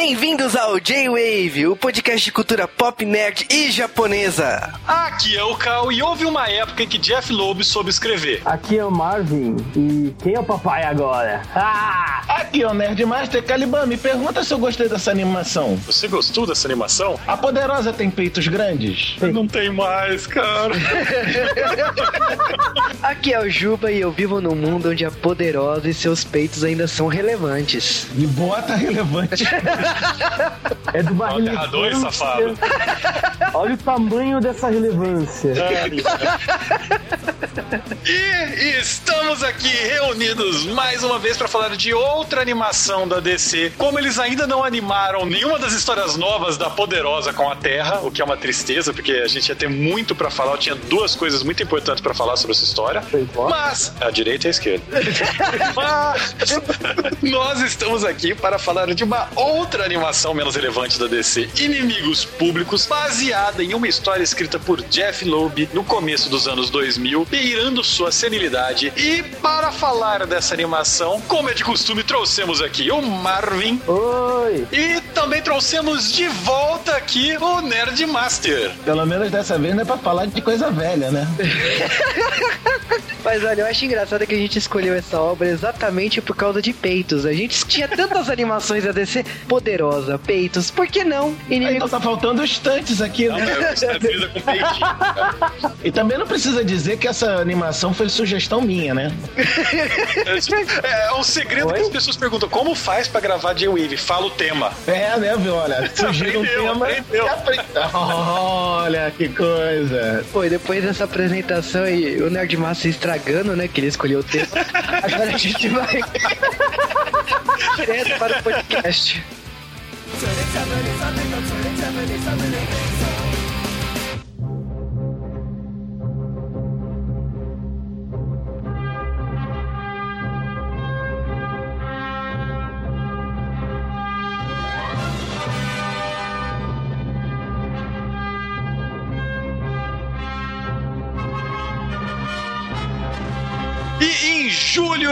Bem-vindos ao J-Wave, o podcast de cultura pop, nerd e japonesa. Aqui é o Cal e houve uma época em que Jeff Loeb soube escrever. Aqui é o Marvin e quem é o papai agora? Ah! Aqui é o Nerdmaster Caliban, me pergunta se eu gostei dessa animação. Você gostou dessa animação? A Poderosa tem peitos grandes? Não tem mais, cara. Aqui é o Juba e eu vivo num mundo onde a Poderosa e seus peitos ainda são relevantes. E bota relevante. É do Terra 2, safado. Olha o tamanho dessa relevância. E estamos aqui reunidos mais uma vez para falar de outra animação da DC. Como eles ainda não animaram nenhuma das histórias novas da Poderosa com a Terra, o que é uma tristeza, porque a gente ia ter muito para falar. Eu tinha duas coisas muito importantes para falar sobre essa história. Mas a direita e a esquerda. Mas nós estamos aqui para falar de uma outra animação menos relevante da DC, Inimigos Públicos, baseada em uma história escrita por Jeff Loeb no começo dos anos 2000, beirando sua senilidade. E para falar dessa animação, como é de costume, trouxemos aqui o Marvin Oi! e também trouxemos de volta aqui o Nerd Master. Pelo menos dessa vez não é pra falar de coisa velha, né? Mas olha, eu acho engraçado que a gente escolheu essa obra exatamente por causa de peitos. A gente tinha tantas animações da DC poderosa, peitos, por que não? Aí Inimigo então tá faltando estantes aqui, né? É com peitinho. E também não precisa dizer que essa animação foi sugestão minha, né? É, é um segredo que as pessoas perguntam: como faz pra gravar J-Wave? Fala o tema. É, né, viu? Olha, surgiu um tema. aprendeu. e apre- Olha que coisa. Pô, e depois dessa apresentação e o Nerdmaster estragando, né? Que ele escolheu o tema. Agora a gente vai direto para o podcast.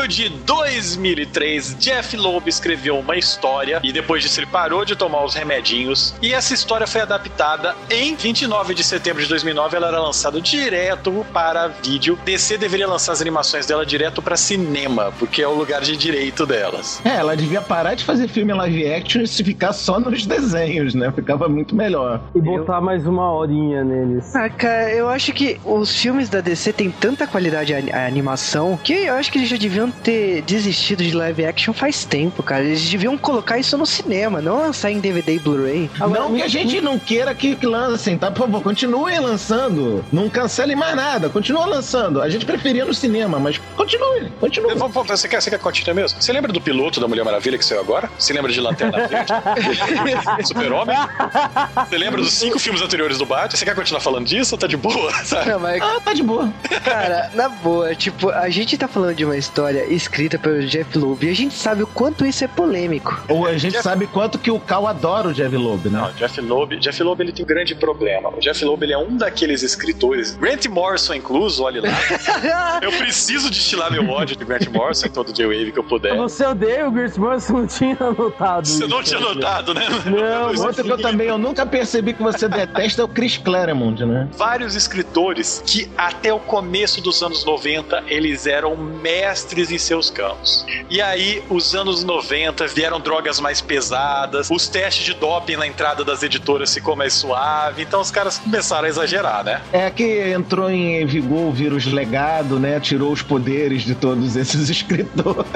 Julho de 2003, Jeff Loeb escreveu uma história e depois disso ele parou de tomar os remedinhos. E essa história foi adaptada em 29 de setembro de 2009. Ela era lançada direto para vídeo. DC deveria lançar as animações dela direto para cinema, porque é o lugar de direito delas. É, ela devia parar de fazer filme live action e se ficar só nos desenhos, né? Ficava muito melhor. E botar mais uma horinha neles. Ah, cara, eu acho que os filmes da DC têm tanta qualidade a, a animação que eu acho que eles já deviam ter desistido de live action faz tempo, cara. Eles deviam colocar isso no cinema, não lançar em DVD e Blu-ray. Não que a gente não queira que, que lancem, tá? Por favor, continuem lançando. Não cancelem mais nada. Continuem lançando. A gente preferia no cinema, mas continue, continue. Você quer, você quer continuar mesmo? Você lembra do piloto da Mulher Maravilha que saiu agora? Você lembra de Lanterna Verde? Super-Homem? Você lembra dos cinco filmes anteriores do Batman? Você quer continuar falando disso ou tá de boa? Sabe? Não, mas, Ah, tá de boa. cara, na boa, tipo, a gente tá falando de uma história escrita pelo Jeff Loeb e a gente sabe o quanto isso é polêmico. Ou a gente sabe quanto que o Cal adora o Jeff Loeb, né? Não, Jeff Loeb, Jeff Loeb ele tem um grande problema. O Jeff Loeb ele é um daqueles escritores, Grant Morrison incluso, olha lá. Eu preciso destilar meu ódio de Grant Morrison em todo J-Wave que eu puder. Você odeia o Chris Morrison, não tinha notado. Você não tinha notado, né? Não, Outro que eu também eu nunca percebi que você detesta é o Chris Claremont, né? vários escritores que até o começo dos anos 90 eles eram mestres em seus campos. E aí, os anos 90 vieram drogas mais pesadas, os testes de doping na entrada das editoras ficou mais suave, então os caras começaram a exagerar, né? É que entrou em vigor o vírus legado, né? Tirou os poderes de todos esses escritores.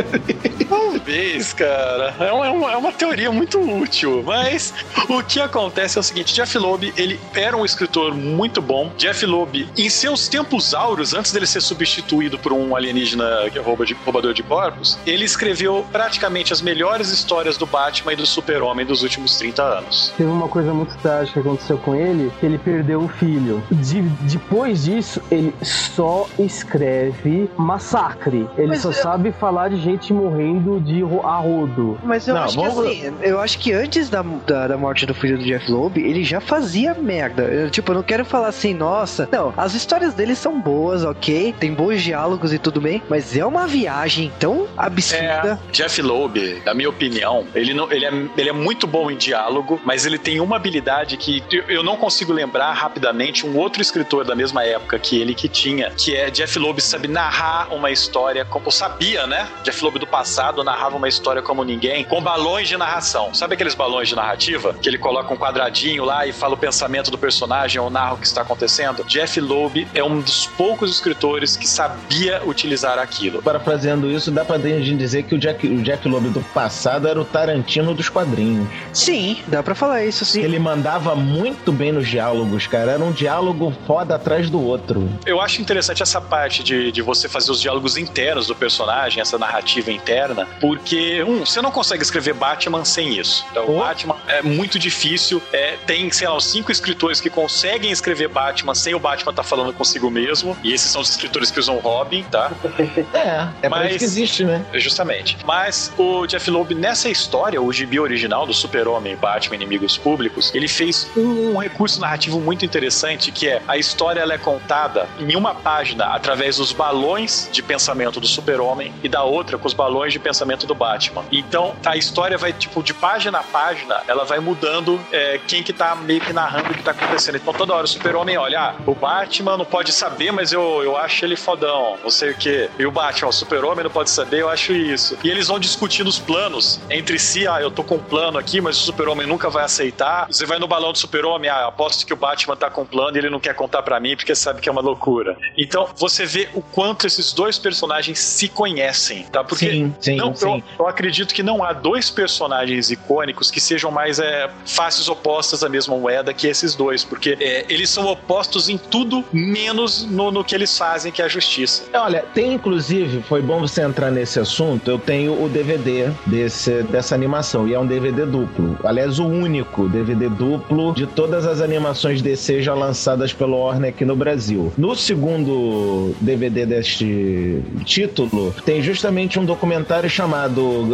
Talvez, cara. É uma, é uma- é uma teoria muito útil. Mas o que acontece é o seguinte: Jeff Loeb, ele era um escritor muito bom. Jeff Loeb, em seus tempos áureos, antes dele ser substituído por um alienígena que é rouba de- roubador de corpos, ele escreveu praticamente as melhores histórias do Batman e do Super-Homem dos últimos 30 anos. Teve uma coisa muito trágica que aconteceu com ele, que ele perdeu um filho. De- depois disso, ele só escreve massacre. Ele Mas só eu- sabe falar de gente morrendo de ro- a rodo. Mas eu Não, acho vamos- que assim, eu acho que antes da, da, da morte do filho do Jeff Loeb, ele já fazia merda. Eu, tipo, eu não quero falar assim, nossa. Não, as histórias dele são boas, ok? Tem bons diálogos e tudo bem, mas é uma viagem tão absurda. É, Jeff Loeb, na minha opinião, ele, não, ele, é, ele é muito bom em diálogo, mas ele tem uma habilidade que eu- eu não consigo lembrar rapidamente um outro escritor da mesma época que ele que tinha, que é Jeff Loeb sabe narrar uma história, como sabia, né? Jeff Loeb do passado narrava uma história como ninguém, com balões de narração. Sabe aqueles balões de narrativa? Que ele coloca um quadradinho lá e fala o pensamento do personagem ou narra o que está acontecendo? Jeff Loeb é um dos poucos escritores que sabia utilizar aquilo. Parafraseando isso, dá pra gente dizer que o Jack, o Jack Loeb do passado era o Tarantino dos quadrinhos. Sim, dá pra falar isso, sim. Ele mandava muito bem nos diálogos, cara. Era um diálogo foda atrás do outro. Eu acho interessante essa parte de, de você fazer os diálogos internos do personagem, essa narrativa interna, porque, um, você não consegue escrever Batman sem isso. Então, Oh. Batman é muito difícil. É, tem, sei lá, uns cinco escritores que conseguem escrever Batman sem o Batman estar falando consigo mesmo. E esses são os escritores que usam Robin, tá? É, é pra Mas- isso que existe, né? Justamente. Mas o Jeff Loeb, nessa história, o gibi original do Super-Homem, Batman, Inimigos Públicos, ele fez um recurso narrativo muito interessante, que é a história ela é contada em uma página através dos balões de pensamento do Super-Homem e da outra com os balões de pensamento do Batman. Então, a história vai, tipo, de página a página, ela vai mudando é, quem que tá meio que narrando o que tá acontecendo. Então, toda hora o Super-Homem olha, ah, o Batman não pode saber, mas eu, eu acho ele fodão, não sei o quê. E o Batman, o Super-Homem não pode saber, eu acho isso. E eles vão discutindo os planos entre si, ah, eu tô com um plano aqui, mas o Super-Homem nunca vai aceitar. Você vai no balão do Super-Homem, ah, aposto que o Batman tá com um plano e ele não quer contar pra mim porque sabe que é uma loucura. Então, você vê o quanto esses dois personagens se conhecem, tá? Porque sim, sim, não, sim. Eu, eu acredito que não há dois personagens icônicos que sejam mais é, faces opostas da mesma moeda que esses dois, porque é, eles são opostos em tudo, menos no, no que eles fazem, que é a justiça. Olha, tem inclusive, foi bom você entrar nesse assunto, eu tenho o DVD desse, dessa animação, e é um DVD duplo. Aliás, o único DVD duplo de todas as animações DC já lançadas pelo Warner aqui no Brasil. No segundo DVD deste título, tem justamente um documentário chamado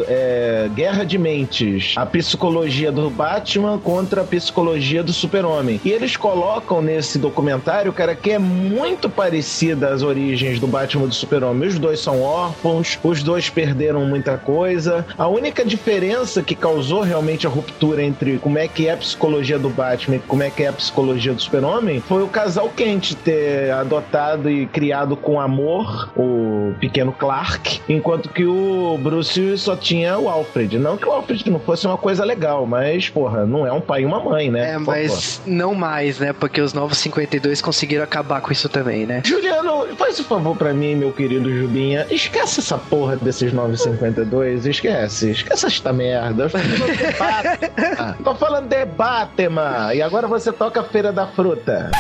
é, Guerra de Mentes, a psicologia do Batman contra a psicologia do Super-Homem. E eles colocam nesse documentário, cara, que é muito parecida às origens do Batman e do Super-Homem. Os dois são órfãos, os dois perderam muita coisa. A única diferença que causou realmente a ruptura entre como é que é a psicologia do Batman e como é que é a psicologia do Super-Homem foi o casal Kent ter adotado e criado com amor o pequeno Clark, enquanto que o Bruce só tinha o Alfred. Não que o Alfred não fosse uma coisa legal, mas, porra, não é um pai e uma mãe, né? É, mas não mais, né? Porque os novos 52 conseguiram acabar com isso também, né? Juliano, faz um favor pra mim, meu querido Jubinha. Esquece essa porra desses 952. Esquece. Esquece esta merda. Eu tô falando de Batman. E agora você toca a Feira da Fruta.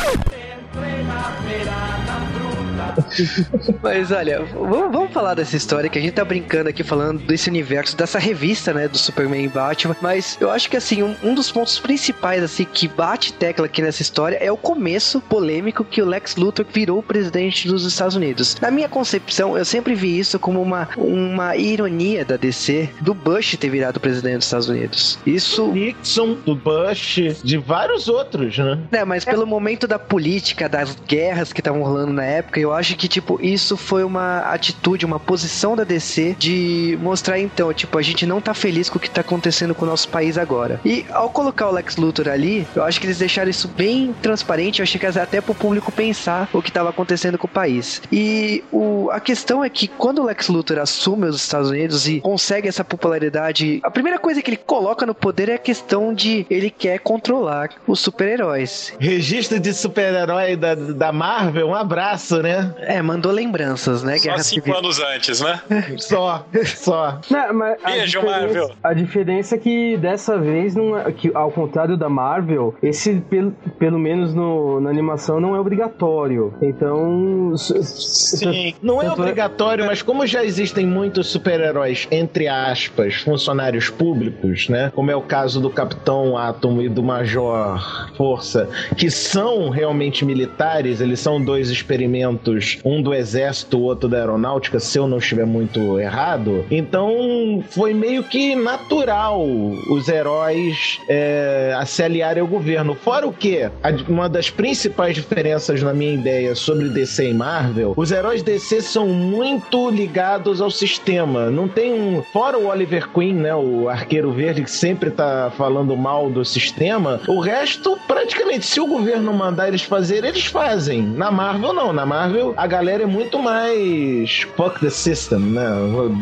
Mas olha, vamos, vamos falar dessa história que a gente tá brincando aqui falando desse universo, dessa revista, né, do Superman e Batman. Mas eu acho que assim, um, um dos pontos principais assim que bate tecla aqui nessa história é o começo polêmico que o Lex Luthor virou o presidente dos Estados Unidos. Na minha concepção, eu sempre vi isso como uma, uma ironia da DC do Bush ter virado o presidente dos Estados Unidos. Isso Nixon, do Bush, de vários outros, né? É, mas pelo momento da política, das guerras que estavam rolando na época, eu acho que, tipo, isso foi uma atitude, uma posição da DC de mostrar, então, tipo, a gente não tá feliz com o que tá acontecendo com o nosso país agora. E ao colocar o Lex Luthor ali, eu acho que eles deixaram isso bem transparente, eu achei que até pro público pensar o que tava acontecendo com o país. E o, a questão é que quando o Lex Luthor assume os Estados Unidos e consegue essa popularidade, a primeira coisa que ele coloca no poder é a questão de ele quer controlar os super-heróis. Registro de super-herói da, da Marvel, um abraço, né? É, mandou lembranças, né? Só Guerra cinco Civil. anos antes, né? Só, só. Não, mas a, Beijo, diferença, Marvel. a diferença é que dessa vez, não é, que, ao contrário da Marvel, esse, pelo, pelo menos no, na animação, não é obrigatório. Então. Sim. Não é é- obrigatório, mas como já existem muitos super-heróis, entre aspas, funcionários públicos, né? Como é o caso do Capitão Átomo e do Major Força, que são realmente militares, eles são dois experimentos um do exército, outro da aeronáutica, se eu não estiver muito errado. Então foi meio que natural os heróis é, se aliarem ao governo. Fora o que, uma das principais diferenças na minha ideia sobre DC e Marvel, os heróis DC são muito ligados ao sistema. Não tem um. Fora o Oliver Queen, né? O arqueiro verde que sempre tá falando mal do sistema, o resto, praticamente, se o governo mandar eles fazer, eles fazem. Na Marvel, não. Na Marvel, a galera é muito mais fuck the system, né?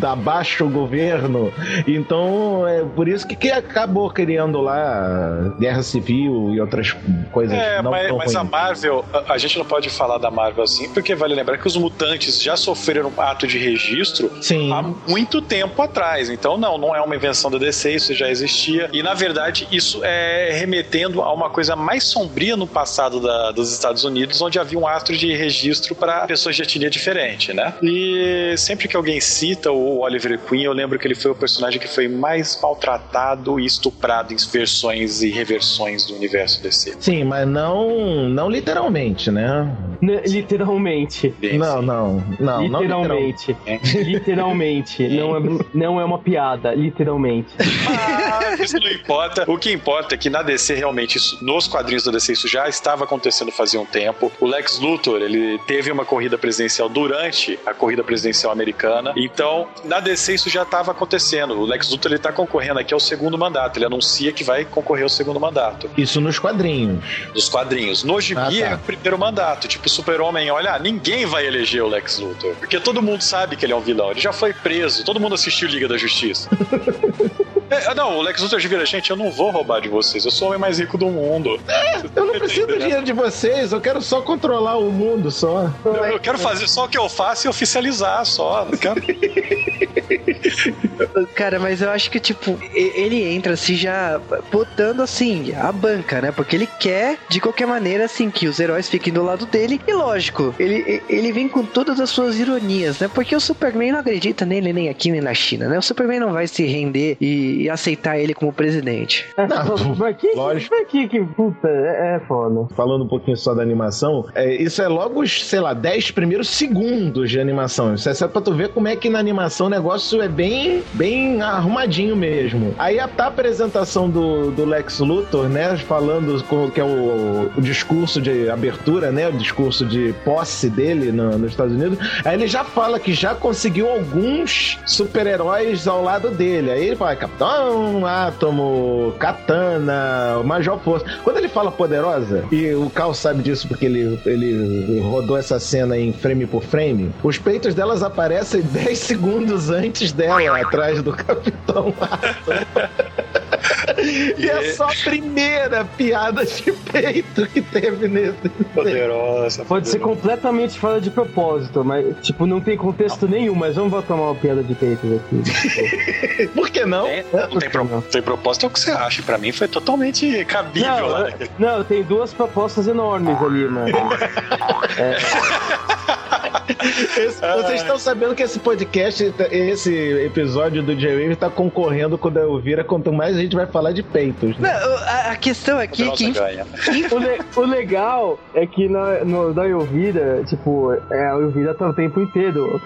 Da baixo o governo. Então, é por isso que, que acabou criando lá guerra civil e outras coisas. É, não mas, tão mas a. Marvel, a, a gente não pode falar da Marvel assim, porque vale lembrar que os mutantes já sofreram ato de registro Sim. há muito tempo atrás. Então, não, não é uma invenção da DC, isso já existia. E, na verdade, isso é remetendo a uma coisa mais sombria no passado da- dos Estados Unidos, onde havia um astro de registro para pessoas de etnia diferente, né? E sempre que alguém cita o Oliver Queen, eu lembro que ele foi o personagem que foi mais maltratado e estuprado em versões e reversões do universo DC. Sim, mas não, não literalmente, né? Né, Literalmente. Não, sim. não, não, não Literalmente. É. Literalmente. Não é, não é uma piada. Literalmente. Ah, isso não importa. O que importa é que na DC, realmente, isso, nos quadrinhos da DC, isso já estava acontecendo fazia um tempo. O Lex Luthor, ele teve uma corrida presidencial durante a corrida presidencial americana. Então, na DC, isso já estava acontecendo. O Lex Luthor, ele está concorrendo aqui ao segundo mandato. Ele anuncia que vai concorrer ao segundo mandato. Isso nos quadrinhos. Dos quadrinhos. No Gibi Ah, tá. é o primeiro mandato. Tipo, Super-Homem, olha, ninguém vai eleger o Lex Luthor. Porque todo mundo sabe que ele é um vilão. Ele já foi preso. Todo mundo assistiu Liga da Justiça. É, não, o Lex Luthor vira, gente, eu não vou roubar de vocês. Eu sou o homem mais rico do mundo. Eu não preciso do dinheiro de vocês, eu quero só controlar o mundo só. Eu, eu quero fazer só o que eu faço e oficializar só. Não quero... Cara, mas eu acho que, tipo, ele entra assim já botando assim a banca, né? Porque ele quer, de qualquer maneira, assim, que os heróis fiquem do lado dele. E lógico, ele, ele vem com todas as suas ironias, né? Porque o Superman não acredita nele nem aqui nem na China, né? O Superman não vai se render e, e aceitar ele como presidente. Não, Mas que, lógico. mas que, que puta, é, é foda. Falando um pouquinho só da animação, é, isso é logo os, sei lá, 10 primeiros segundos de animação. Isso é só pra tu ver como é que na animação o negócio é bem, bem arrumadinho mesmo. Aí a, tá a apresentação do, do Lex Luthor, né, falando com, que é o, o discurso de abertura, né, o discurso de posse dele no- nos Estados Unidos. Aí ele já fala que já conseguiu alguns super-heróis ao lado dele. Aí ele fala Capitão Átomo, Katana, Major Força. Quando ele fala poderosa, e o Cal sabe disso porque ele, ele rodou essa cena em frame por frame, os peitos delas aparecem 10 segundos antes dela, atrás do Capitão Átomo. E é só a primeira piada de peito que teve nesse. Poderosa. Pode ser completamente fora de propósito, mas, tipo, não tem contexto nenhum, mas vamos botar uma piada de peitos aqui. Por que não? Tem, não tem, pro, tem proposta, é o que você acha. Pra mim foi totalmente cabível lá. Não, não, tem duas propostas enormes ali, mano. Esse- vocês estão sabendo que esse podcast, esse episódio do J-Wave tá concorrendo com o da Elvira, quanto mais a gente vai falar de peitos. Não, Né? a, a questão aqui é que. O, le- o legal é que na, no, da Elvira, tipo, é, a Elvira tá o tempo inteiro.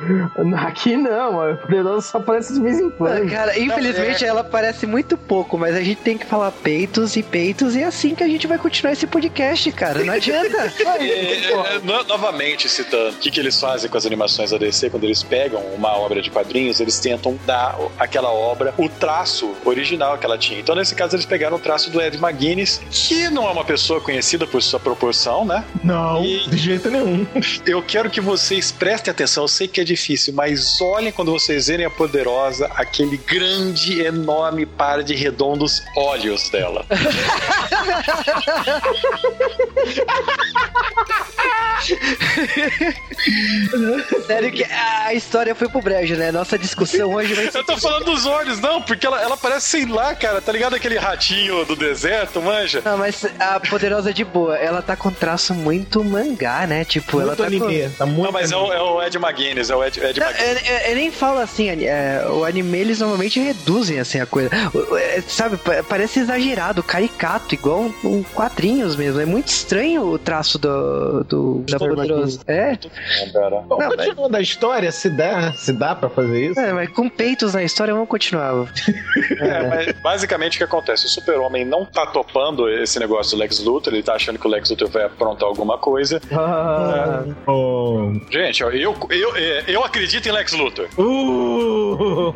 Aqui não, a Poderosa só aparece de vez em Ah, quando. Cara, infelizmente ela parece muito pouco, mas a gente tem que falar peitos e peitos e é assim que a gente vai continuar esse podcast, cara. Não adianta. É, é, no- novamente citando, o que, que eles fazem com as animações da DC quando eles pegam uma obra de quadrinhos, eles tentam dar aquela obra o traço original que ela tinha. Então, nesse caso, eles pegaram o traço do Ed McGuinness, que não é uma pessoa conhecida por sua proporção, né? Não, E- de jeito nenhum. Eu quero que vocês prestem atenção, eu sei que é difícil, mas olhem quando vocês verem a poderosa, aquele grande, enorme par de redondos olhos dela. Sério que a história foi pro brejo, né? Nossa discussão hoje vai ser. Eu tô falando dos olhos, não, porque ela, ela parece, sei lá, cara, tá ligado aquele ratinho do deserto, manja? Não, mas a poderosa de boa, ela tá com traço muito mangá, né? Tipo, ela Muito tá com... anime. Tá muito Não, mas é o, é o Ed McGuinness, é o Ed, Ed Não, McGuinness. eu, eu- eu nem falo assim, é, o anime eles normalmente reduzem assim a coisa. É, sabe, pa- parece exagerado, caricato, igual um, um quadrinhos mesmo. É muito estranho o traço do, do da poderosa. É, caramba. Bom, Não, continuando a história, se der, se dá pra fazer isso. É, mas com peitos na história, vamos continuar. É, mas basicamente o que acontece? O super-homem não tá topando esse negócio do Lex Luthor, ele tá achando que o Lex Luthor vai aprontar alguma coisa. Ah, Oh. Gente, eu, eu, é, eu acredito em Lex Luthor. Uh!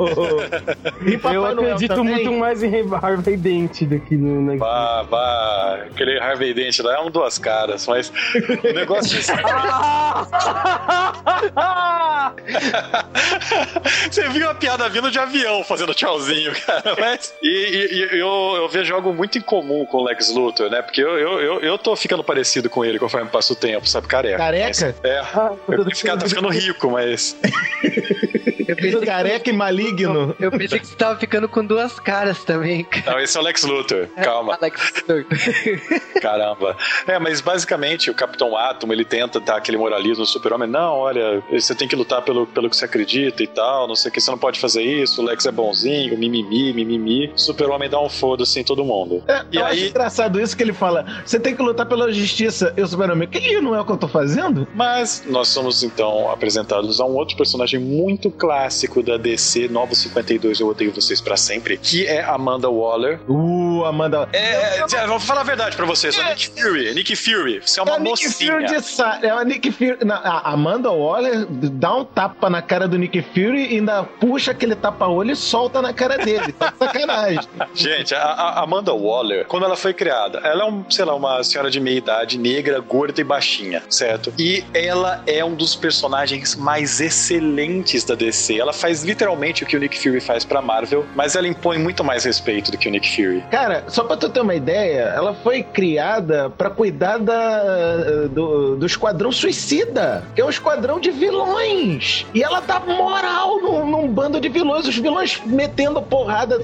E Papai eu Noel acredito também? muito mais em Harvey Dent do que no Next Bah, bah, aquele Harvey Dent lá é um duas caras, mas o negócio Você viu a piada vindo de avião fazendo tchauzinho, cara. Mas, e, e- e eu, eu vejo algo muito em comum com o Lex Luthor, né? Porque eu, eu, eu, eu tô ficando parecido com ele conforme passa o tempo, sabe? Careca. Careca? Mas- é. Eu tô ficando, tô ficando rico, mas. Eu pensei, que, Careca e maligno. eu pensei que você tava ficando com duas caras também, cara. Não, esse é o Lex Luthor. Calma. Alex Luthor. Caramba. É, mas basicamente o Capitão Átomo, ele tenta dar aquele moralismo no super-homem. Não, olha, você tem que lutar pelo, pelo que você acredita e tal, não sei o que, você não pode fazer isso, o Lex é bonzinho, mimimi, mimimi. O super-homem dá um foda-se em todo mundo. É, E eu aí- acho engraçado isso que ele fala. Você tem que lutar pela justiça. Eu, Superman, que não é o que eu tô fazendo? Mas nós somos então apresentados a um outro personagem muito clássico da DC, Novo 52, eu odeio vocês pra sempre, que é Amanda Waller. Uh, Amanda. É, é, vou falar a verdade pra vocês, é Nick Fury, Nick Fury, você é uma É a Nick mocinha. Fury de sa... É a Nick Fury. Não, a Amanda Waller dá um tapa na cara do Nick Fury e ainda puxa aquele tapa-olho e solta na cara dele. Tá de sacanagem. Gente, a, a Amanda Waller, quando ela foi criada, ela é um, sei lá, uma senhora de meia idade, negra, gorda e baixinha, certo? E ela é um dos personagens mais excelentes da DC. Ela faz literalmente o que o Nick Fury faz pra Marvel, mas ela impõe muito mais respeito do que o Nick Fury. Cara, só pra tu ter uma ideia, ela foi criada pra cuidar da, do, do Esquadrão Suicida, que é um esquadrão de vilões. E ela dá moral num, num bando de vilões, os vilões metendo porrada,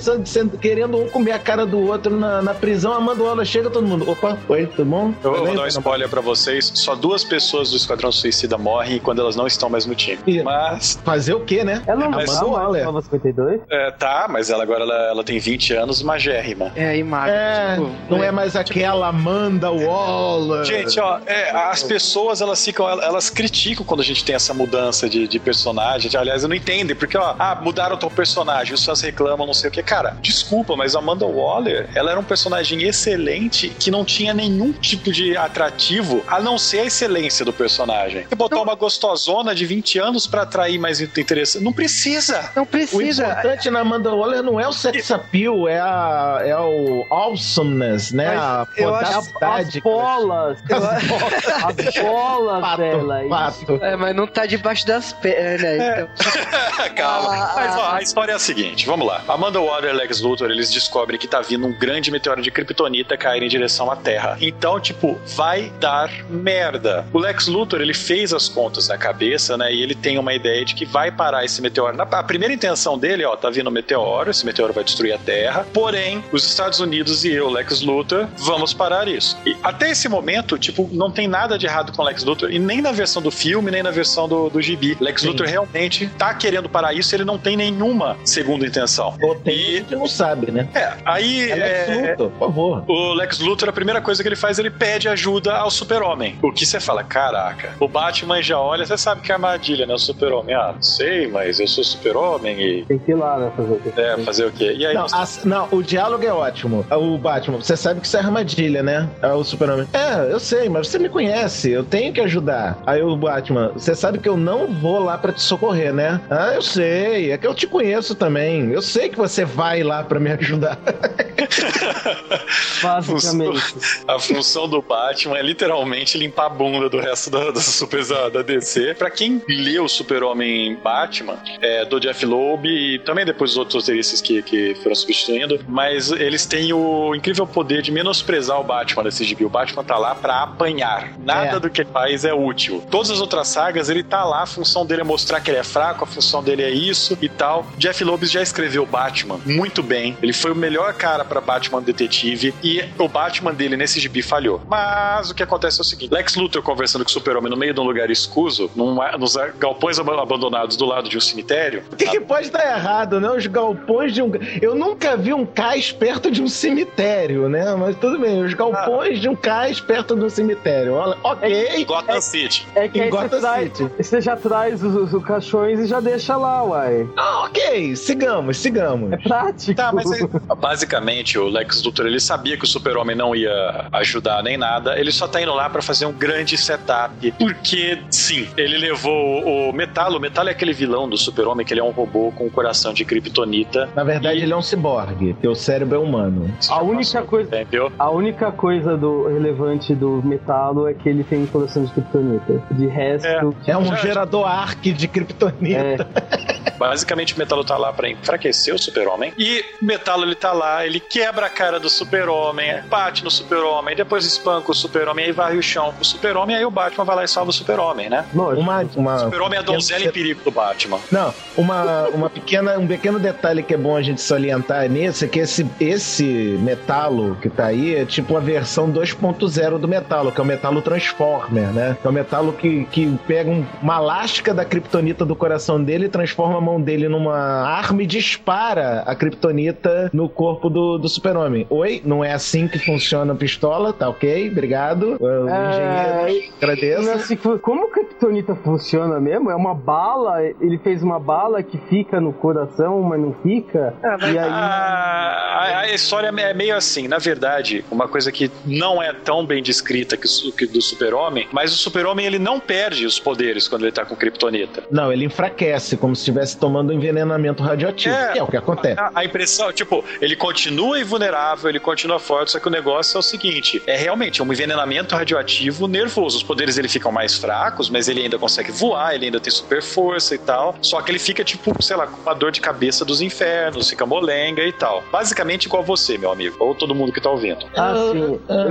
querendo um comer a cara do outro na, na prisão. A Waller chega, todo mundo, opa, oi, tudo bom? Eu vou dar um spoiler pra vocês: só duas pessoas do Esquadrão Suicida morrem quando elas não estão mais no time. Ih. Mas, Fazer o quê, né? Ela não Mas Waller. mais Nova 52? é, tá, mas ela agora ela, ela tem 20 anos, magérrima. É, Marvel. É, tipo, não é mais aquela Amanda Waller. Gente, ó, é, as pessoas elas ficam, elas criticam quando a gente tem essa mudança de, de personagem. Aliás, eu não entendem, porque, ó, ah, mudaram o teu personagem, os fãs reclamam, não sei o que. Cara, desculpa, mas a Amanda Waller, ela era um personagem excelente que não tinha nenhum tipo de atrativo a não ser a excelência do personagem. Você botar uma gostosona de 20 anos pra atrair mais interesse. Não precisa! Não O precisa. importante na Amanda Waller não é o sex appeal, é, a, é o awesomeness, né? Mas a eu acho- podacidade. As bolas! Eu- As bolas Pato, dela. isso. pato. É, mas não tá debaixo das pernas. Então, Calma. Ah, Mas ó, ah, a história é a seguinte, vamos lá. Amanda Waller e Lex Luthor, eles descobrem que tá vindo um grande meteoro de kryptonita cair em direção à Terra. Então, tipo, vai dar merda. O Lex Luthor, ele fez as contas na cabeça, né? E ele tem uma ideia de que vai parar esse meteoro. Na- A primeira intenção dele, ó, tá vindo um meteoro, esse meteoro vai destruir a Terra. Porém, os Estados Unidos e eu, Lex Luthor, vamos parar isso. E até esse momento, tipo, não tem nada de errado com o Lex Luthor, e nem na versão do filme, nem na versão do, do gibi. Lex Sim. Luthor realmente tá querendo parar isso, ele não tem nenhuma segunda intenção. Ou tem, E- a gente não sabe, né? É, aí. Alex é, Luthor, por favor. o Lex Luthor, a primeira coisa que ele faz, ele pede ajuda ao super-homem. O que você fala, caraca, o Batman já olha, você sabe que é armadilha, né? O super-homem, ah, não sei, mas eu sou super-homem e. Tem que ir lá, né? Fazer o que É, fazer o quê? E aí Não, você- as- não, o diálogo é ótimo. O Batman, você sabe que isso é armadilha, né? É o Superman. É, eu sei, mas você me conhece, eu tenho que ajudar. Aí o Batman, você sabe que eu não vou lá pra te socorrer, né? Ah, eu sei, é que eu te conheço também. Eu sei que você vai lá pra me ajudar. Basicamente. A função do Batman é literalmente limpar a bunda do resto da, das supers da, da DC. Pra quem leu o Super-Homem Batman, é, do Jeff Loeb e também depois os outros roteiristas que, que foram substituindo, mas eles têm o incrível poder de menosprezar o Batman desse gibi. O Batman tá lá pra apanhar. Nada É. do que ele faz é útil. Todas as outras sagas, ele tá lá, a função dele é mostrar que ele é fraco, a função dele é isso. e tal. Jeff Loebs já escreveu Batman muito bem. Ele foi o melhor cara para Batman detetive e o Batman dele nesse gibi falhou. Mas o que acontece é o seguinte: Lex Luthor conversando com o Super-Homem no meio de um lugar escuso, num, nos galpões abandonados do lado de um cemitério. O que, que pode estar errado, né? Os galpões de um. Eu nunca vi um cais perto de um cemitério, né? Mas tudo bem, os galpões ah. de um cais perto de um cemitério. Olha, ok. É, Gotham é, City. É que em Gotham você, traz, City. você já traz os, os, caixões e já deixa lá, uai. Ah, ok. Sigamos, sigamos. É prático. Tá, mas aí, basicamente o Lex Luthor ele sabia que o Super-Homem não ia ajudar nem nada. Ele só tá indo lá para fazer um grande setup. Porque, sim, ele levou o Metalo. O Metalo é aquele vilão do Super-Homem que ele é um robô com um coração de kryptonita. Na verdade, e... ele é um ciborgue, porque o cérebro é humano. A única coisa, entendeu? a única coisa do relevante do Metalo é que ele tem coração de kryptonita. De resto, é, é um gerador arc de kryptonita. É. Basicamente, o Metalo tá lá pra enfraquecer o Super-Homem. E o Metalo, ele tá lá, ele quebra a cara do Super-Homem, bate no Super-Homem, depois espanca o Super-Homem, aí varre o chão com o Super-Homem, aí o Batman vai lá e salva o Super-Homem, né? Uma, uma... Super-Homem é a donzela em perigo do Batman. Não, uma, uma pequena, um pequeno detalhe que é bom a gente salientar nisso é que esse, esse Metalo que tá aí é tipo a versão 2.0 do Metalo, que é o Metalo Transformer, né? Que é o Metalo que, que pega uma lasca da kryptonita do coração dele e transforma mão dele numa arma e dispara a kryptonita no corpo do, do super-homem. Oi, não é assim que funciona a pistola, tá ok? Obrigado. O é... engenheiro, agradeço. Assim, como a kryptonita funciona mesmo? É uma bala, ele fez uma bala que fica no coração, mas não fica? Ah, e aí... a, a, história é meio assim, na verdade, uma coisa que não é tão bem descrita que, que do super-homem, mas o super-homem ele não perde os poderes quando ele tá com kryptonita. Não, ele enfraquece, como se estivesse tomando envenenamento radioativo, é, que é o que acontece. A, a, impressão, tipo, ele continua invulnerável, ele continua forte, só que o negócio é o seguinte: é realmente um envenenamento radioativo nervoso. Os poderes dele ficam mais fracos, mas ele ainda consegue voar, ele ainda tem super força e tal. Só que ele fica, tipo, sei lá, com uma dor de cabeça dos infernos, fica molenga e tal. Basicamente igual você, meu amigo, ou todo mundo que tá ouvindo. Ah,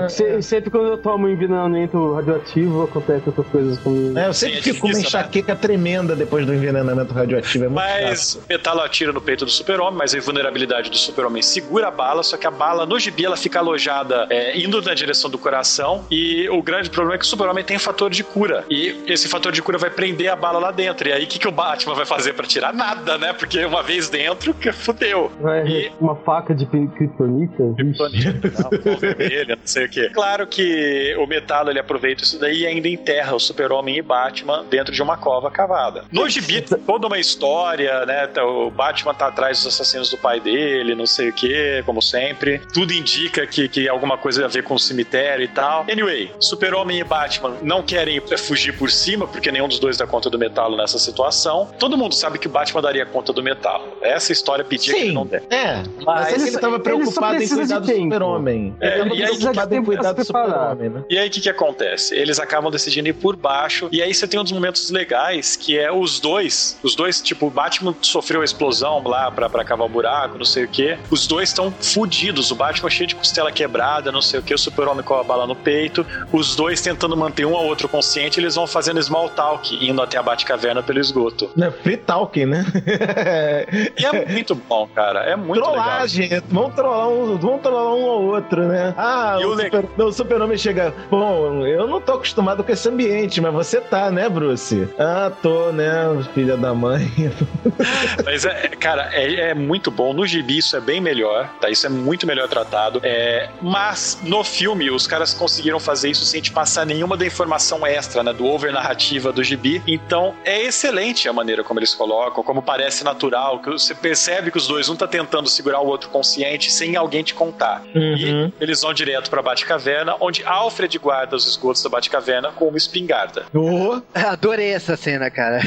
sim. É sempre quando eu tomo envenenamento radioativo, acontece essas coisas comigo. É, eu sempre sim, é fico com uma né? enxaqueca né? tremenda depois do envenenamento radioativo. É mas o Metalo atira no peito do super-homem, mas a invulnerabilidade do super-homem segura a bala, só que a bala no gibi ela fica alojada é, indo na direção do coração e o grande problema é que o super-homem tem fator de cura e esse fator de cura vai prender a bala lá dentro. E aí o que, que o Batman vai fazer para tirar? Nada, né? Porque uma vez dentro, que fudeu. e... Uma faca de kryptonita? Kryptonita, vermelha, não sei o que. Claro que o Metalo ele aproveita isso daí e ainda enterra o super-homem e Batman dentro de uma cova cavada. No gibi, toda uma história história, né? Tá, o Batman tá atrás dos assassinos do pai dele, não sei o que, como sempre. Tudo indica que, que alguma coisa a ver com o cemitério e tal. Anyway, Super-Homem e Batman não querem fugir por cima, porque nenhum dos dois dá conta do metalo nessa situação. Todo mundo sabe que o Batman daria conta do metalo. Essa história pedia Sim, que ele não der. É, mas, mas ele, ele tava preocupado em cuidar do Super-Homem. É, ele e aí, preocupado em cuidar do Super-Homem, né? E aí o que que acontece? Eles acabam decidindo ir por baixo, e aí você tem um dos momentos legais, que é os dois, os dois, tipo, Batman sofreu a explosão lá pra, pra cavar o buraco, não sei o que. Os dois estão fudidos. O Batman cheio de costela quebrada, não sei o que. O Super-Homem com a bala no peito. Os dois tentando manter um ao outro consciente. Eles vão fazendo small talk, indo até a Batcaverna pelo esgoto. É free talk, né? e é muito bom, cara. É muito Trollagem. legal. Vamos trollar, um, vamos trollar um ao outro, né? Ah, e o, o Super-Homem chega. Bom, eu não tô acostumado com esse ambiente, mas você tá, né, Bruce? Ah, tô, né, filha da mãe. Mas, é, cara, é, é, muito bom. No gibi isso é bem melhor, tá? Isso é muito melhor tratado. É, mas no filme os caras conseguiram fazer isso sem te passar nenhuma da informação extra, né? Do over narrativa do gibi. Então é excelente a maneira como eles colocam, como parece natural, que você percebe que os dois, um tá tentando segurar o outro consciente sem alguém te contar. Uhum. E eles vão direto pra Batcaverna, onde Alfred guarda os esgotos da Batcaverna com uma espingarda. Oh. Adorei essa cena, cara.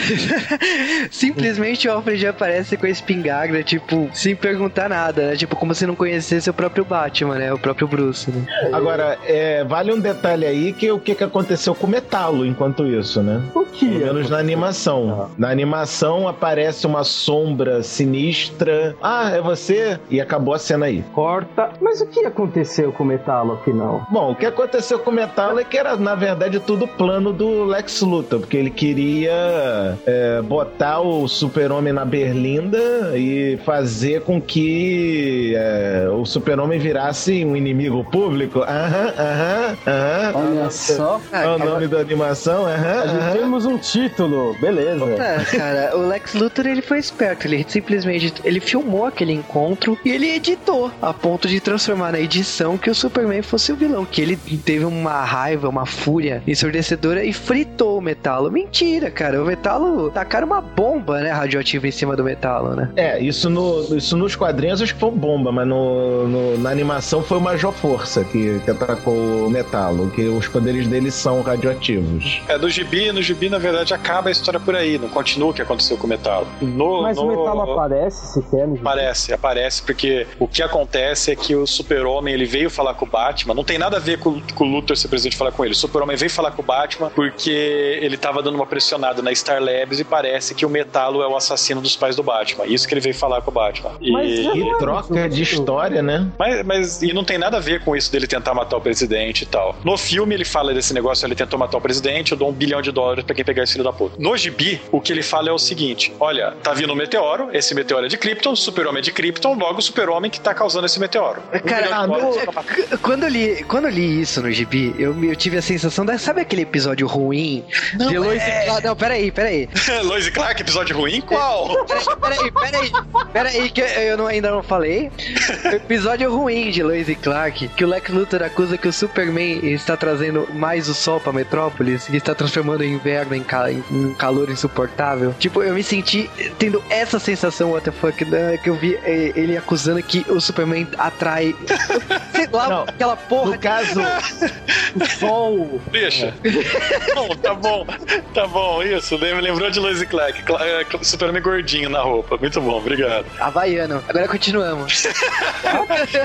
Simplesmente o Alfred já aparece com a espingarda, tipo, sem perguntar nada, né? Tipo, como se não conhecesse o próprio Batman, né? O próprio Bruce, né? Agora, é, vale um detalhe aí que o que, que aconteceu com o Metalo enquanto isso. né? O que? Pelo menos na animação. Na animação aparece uma sombra sinistra. Ah, é você? E acabou a cena aí. Corta. Mas o que aconteceu com o Metalo, afinal? Bom, o que aconteceu com o Metal é que era, na verdade, tudo plano do Lex Luthor, porque ele queria é, botar o super-homem na berlinda e fazer com que é, o super-homem virasse um inimigo público. Aham, aham, aham. Olha só. É o nome da animação, aham, A gente aham. temos um título, beleza. É, cara, o Lex Luthor ele foi esperto, ele simplesmente ele filmou aquele encontro e ele editou a ponto de transformar na edição que o Superman fosse o vilão, que ele teve uma raiva, uma fúria ensurdecedora e fritou o Metalo. Mentira, cara, o Metalo tacaram uma bomba, né, radioativa em cima do Metalo, né? É, isso, no, isso nos quadrinhos acho que foi bomba, mas no, no- na animação foi o Major Força que, que atacou o Metalo, que os poderes dele são radioativos. É, do gibi, no gibi, na verdade, acaba a história por aí, não continua o que aconteceu com o Metalo. No, Mas no... o Metalo aparece sequer no Aparece, aparece, porque o que acontece é que o Super-Homem ele veio falar com o Batman. Não tem nada a ver com, com o Luthor ser presidente falar com ele. O Super-Homem veio falar com o Batman porque ele tava dando uma pressionada na Star Labs e parece que o Metalo é o assassino dos pais do Batman. Isso que ele veio falar com o Batman. E... Mas já- E troca de história, né? Mas, mas e não tem nada a ver com isso dele tentar matar o presidente e tal. No filme ele fala desse negócio, ele tentou matar o presidente, eu dou um bilhão de dólares pra quem pegar esse filho da puta. No gibi, o que ele fala é o seguinte: olha, tá vindo um meteoro, esse meteoro é de Krypton, o super-homem é de Krypton, logo o super-homem que tá causando esse meteoro. Um Cara, bilhão de no- quando, eu li, quando eu li isso no gibi, eu, eu tive a sensação da. Sabe aquele episódio ruim? de Lois e Clark. Não, peraí, peraí. Lois e Clark, episódio ruim? Qual? Peraí, peraí, peraí, que eu não, ainda não falei. O episódio ruim de Lois e Clark, que o Lex Luthor acusa que o Superman está trazendo mais o sol pra Metrópolis e está transformando o inverno em, ca- em um calor insuportável. Tipo, eu me senti tendo essa sensação, what the fuck, da- que eu vi eh, ele acusando que o Superman atrai, sei lá, Não, aquela porra No caso, o Sol. Deixa. Bom, tá bom, tá bom, isso. Me lembrou de Lois e Clark. Superman gordinho na roupa. Muito bom, obrigado. havaiano. Agora continuamos.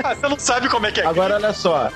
Ah, você não sabe como é que é. agora olha só.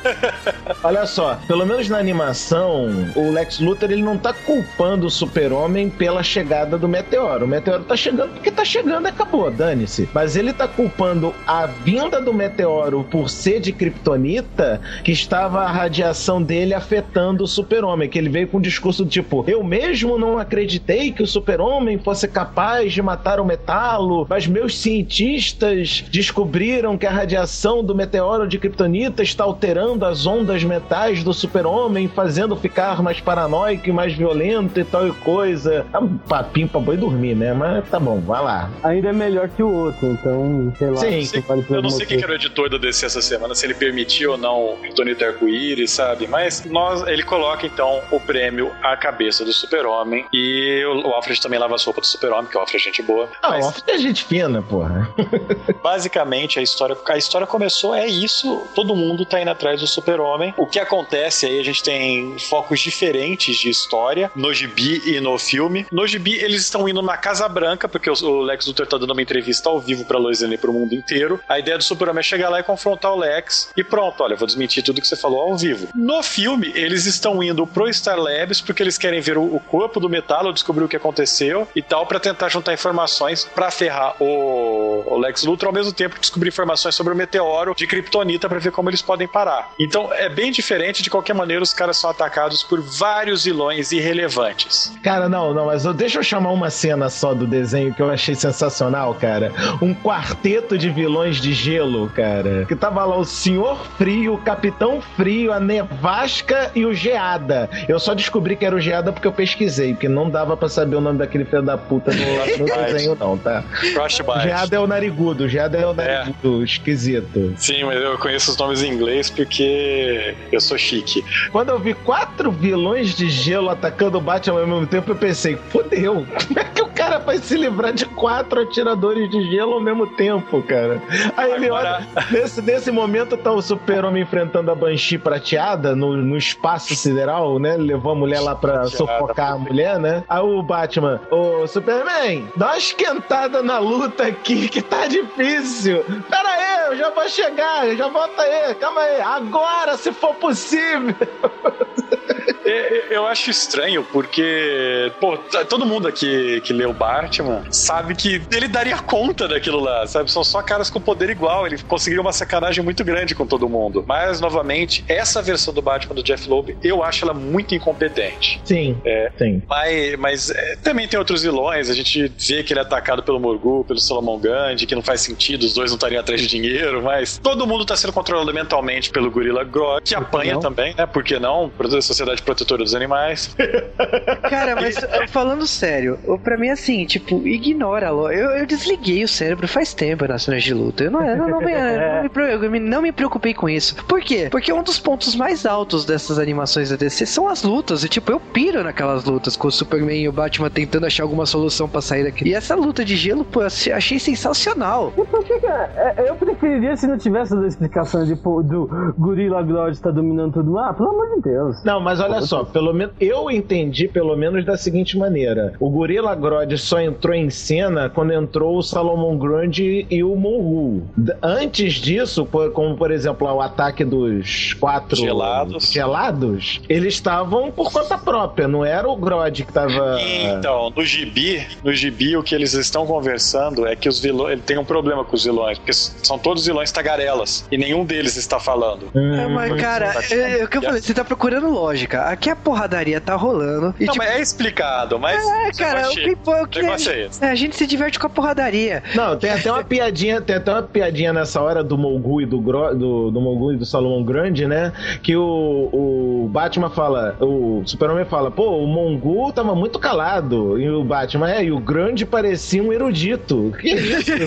Olha só, pelo menos na animação, o Lex Luthor ele não tá culpando o Super-Homem pela chegada do meteoro. O meteoro tá chegando porque tá chegando e acabou, dane-se. Mas ele tá culpando a vinda do meteoro por ser de Kryptonita, que estava a radiação dele afetando o Super-Homem, que ele veio com um discurso do tipo: "Eu mesmo não acreditei que o Super-Homem fosse capaz de matar o metalo, mas meus cientistas descobriram que a radiação do meteoro de Kryptonita está alterando as ondas metais do super-homem, fazendo ficar mais paranoico e mais violento e tal e coisa. É um papinho pra boi dormir, né? Mas tá bom, vai lá. Ainda é melhor que o outro, então, sei lá. Sim, se vale por Eu não sei quem que era o editor da DC essa semana, se ele permitiu ou não o Kryptonita Arco-Íris, sabe? Mas nós, ele coloca então o prêmio à cabeça do Super-Homem e o, o Alfred também lava a sopa do Super-Homem, que o Alfred é gente boa. Ah, Mas, ó, é gente fina, porra. basicamente a história, a história começou é isso, todo mundo tá indo atrás do Super-Homem. O que acontece aí, a gente tem focos diferentes de história no gibi e no filme. No gibi eles estão indo na Casa Branca, porque o, Lex Luthor tá dando uma entrevista ao vivo pra Lois Lane e pro mundo inteiro. A ideia do Super-Homem é chegar lá e confrontar o Lex e pronto, olha, vou desmentir tudo que você falou ao vivo. No filme, eles estão indo pro Star Labs porque eles querem ver o, corpo do Metalo, descobrir o que aconteceu e tal, pra tentar juntar informações pra ferrar o, Lex Luthor ao mesmo tempo que descobrir informações sobre o meteoro de Kryptonita pra ver como eles podem parar. Então é bem diferente, de qualquer maneira, os caras são atacados por vários vilões irrelevantes. Cara, não, não, mas eu, deixa eu chamar uma cena só do desenho que eu achei sensacional, cara. Um quarteto de vilões de gelo, cara. Que tava lá o Senhor Frio, o Capitão Frio, a Nevasca e o Geada. Eu só descobri que era o Geada porque eu pesquisei, porque não dava pra saber o nome daquele filho da puta no, no desenho, não, tá? Crush O Bite. Geada é o narigudo, Geada é o narigudo esquisito. Sim, mas eu conheço os nomes em inglês porque eu sou chique. Quando eu vi quatro vilões de gelo atacando o Batman ao mesmo tempo, eu pensei, fodeu. Como é que o cara vai se livrar de quatro atiradores de gelo ao mesmo tempo, cara? Aí ele Agora- olha, nesse, nesse momento tá o super-homem enfrentando a Banshee prateada no, no espaço sideral, né? Ele levou a mulher lá pra Prateada, sufocar a mulher, né? Aí o Batman, ô Superman, dá uma esquentada na luta aqui que tá difícil. Pera aí, eu já vou chegar, já volto aí, calma aí. Agora, se for possível. É, eu acho estranho porque, pô, todo mundo aqui que leu Batman sabe que ele daria conta daquilo lá, sabe? São só caras com poder igual. Ele conseguiria uma sacanagem muito grande com todo mundo. Mas, novamente, essa versão do Batman do Jeff Loeb, eu acho ela muito incompetente. Sim. É, sim. Mas, mas é, também tem outros vilões. A gente vê que ele é atacado pelo Morgul, pelo Solomon Gandhi, que não faz sentido, os dois não estariam atrás de dinheiro, mas todo mundo tá sendo controlado mentalmente pelo Gorilla Grodd, que apanha não? também, né? Por que não? Sociedade Protetora dos Animais. Cara, mas uh, falando sério, pra mim assim, tipo, ignora. lo- Eu, eu desliguei o cérebro faz tempo nas cenas de luta. Eu não, eu não, me, não me pre- eu me- não me preocupei com isso. Por quê? Porque um dos pontos mais altos dessas animações da DC são as lutas. E tipo, eu piro naquelas lutas com o Superman e o Batman tentando achar alguma solução pra sair daqui. E essa luta de gelo, pô, eu achei sensacional. E por que, que é- é- eu preferiria se não tivesse essa explicação de, pô, do Gorilla Grodd estar dominando tudo lá? Pelo amor de Deus. Não, mas olha só, pelo menos eu entendi pelo menos da seguinte maneira: o Gorilla Grodd só entrou em cena quando entrou o Salomon Grundy e o Mongu. D- Antes disso, por- como por exemplo o ataque dos quatro Gelados. gelados, eles estavam por conta própria, não era o Grodd que tava. Então, no gibi, no gibi, o que eles estão conversando é que os vilões. Ele tem um problema com os vilões, porque são todos vilões tagarelas. E nenhum deles está falando. Hum, É, mas, cara, é, é o que eu falei, você tá procurando lógica. Aqui a porradaria tá rolando. E, não, tipo, mas é explicado, mas. é, cara, o que, o que é esse. é, a gente se diverte com a porradaria. Não, tem até uma piadinha, tem até uma piadinha nessa hora do Molgu e do, Gro, do, do Molgu e do Salomão Grande, né? Que o, o Batman fala, o Superman fala, pô, o Mongu tava muito calado. E o Batman, é, e o Grande parecia um erudito. Que isso?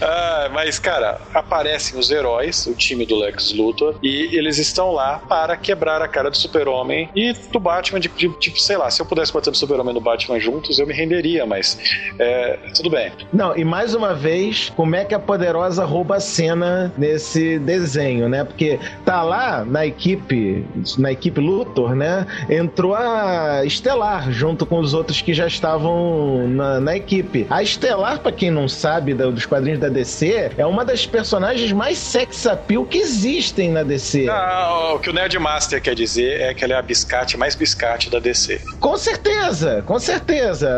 Ah, mas, cara, aparecem os heróis, o time do Lex Luthor, e eles estão lá para quebrar a cara do Super-Homem e do Batman. De, de- tipo, sei lá, se eu pudesse bater no Super-Homem e no Batman juntos, eu me renderia, mas é, tudo bem. Não, e mais uma vez, como é que a Poderosa rouba a cena nesse desenho, né? Porque tá lá na equipe, na equipe Luthor, né? Entrou a Estelar junto com os outros que já estavam na, na equipe. A Estelar, pra quem não sabe da- dos quadrinhos da DC, é uma das personagens mais sex appeal que existem na DC. Ah, o que o Nerd Master quer dizer é que ela é a biscate mais biscate da DC. Com certeza, com certeza.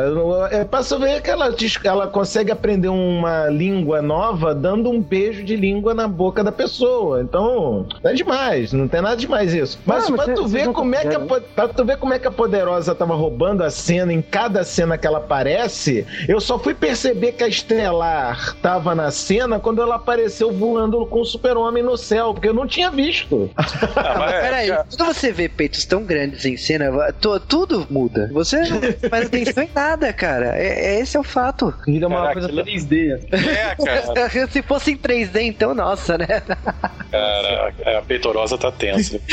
É pra você ver que ela, ela consegue aprender uma língua nova dando um beijo de língua na boca da pessoa. Então, não é demais, não tem nada demais isso. Mas, Ah, mas pra, tu ver não como é que a, pra tu ver como é que a Poderosa tava roubando a cena em cada cena que ela aparece, eu só fui perceber que a Estelar tava na cena quando ela apareceu voando com o super-homem no céu, porque eu não tinha visto. Ah, mas é, Peraí, cara, quando você vê peitos tão grandes em cena, tu- tudo muda. Você não presta atenção em nada, cara. É, é- esse é o fato. Vira uma Caraca, coisa aquilo- 3D. é, cara. Se fosse em 3D, então, nossa, né? Cara, a, a peitorosa tá tensa.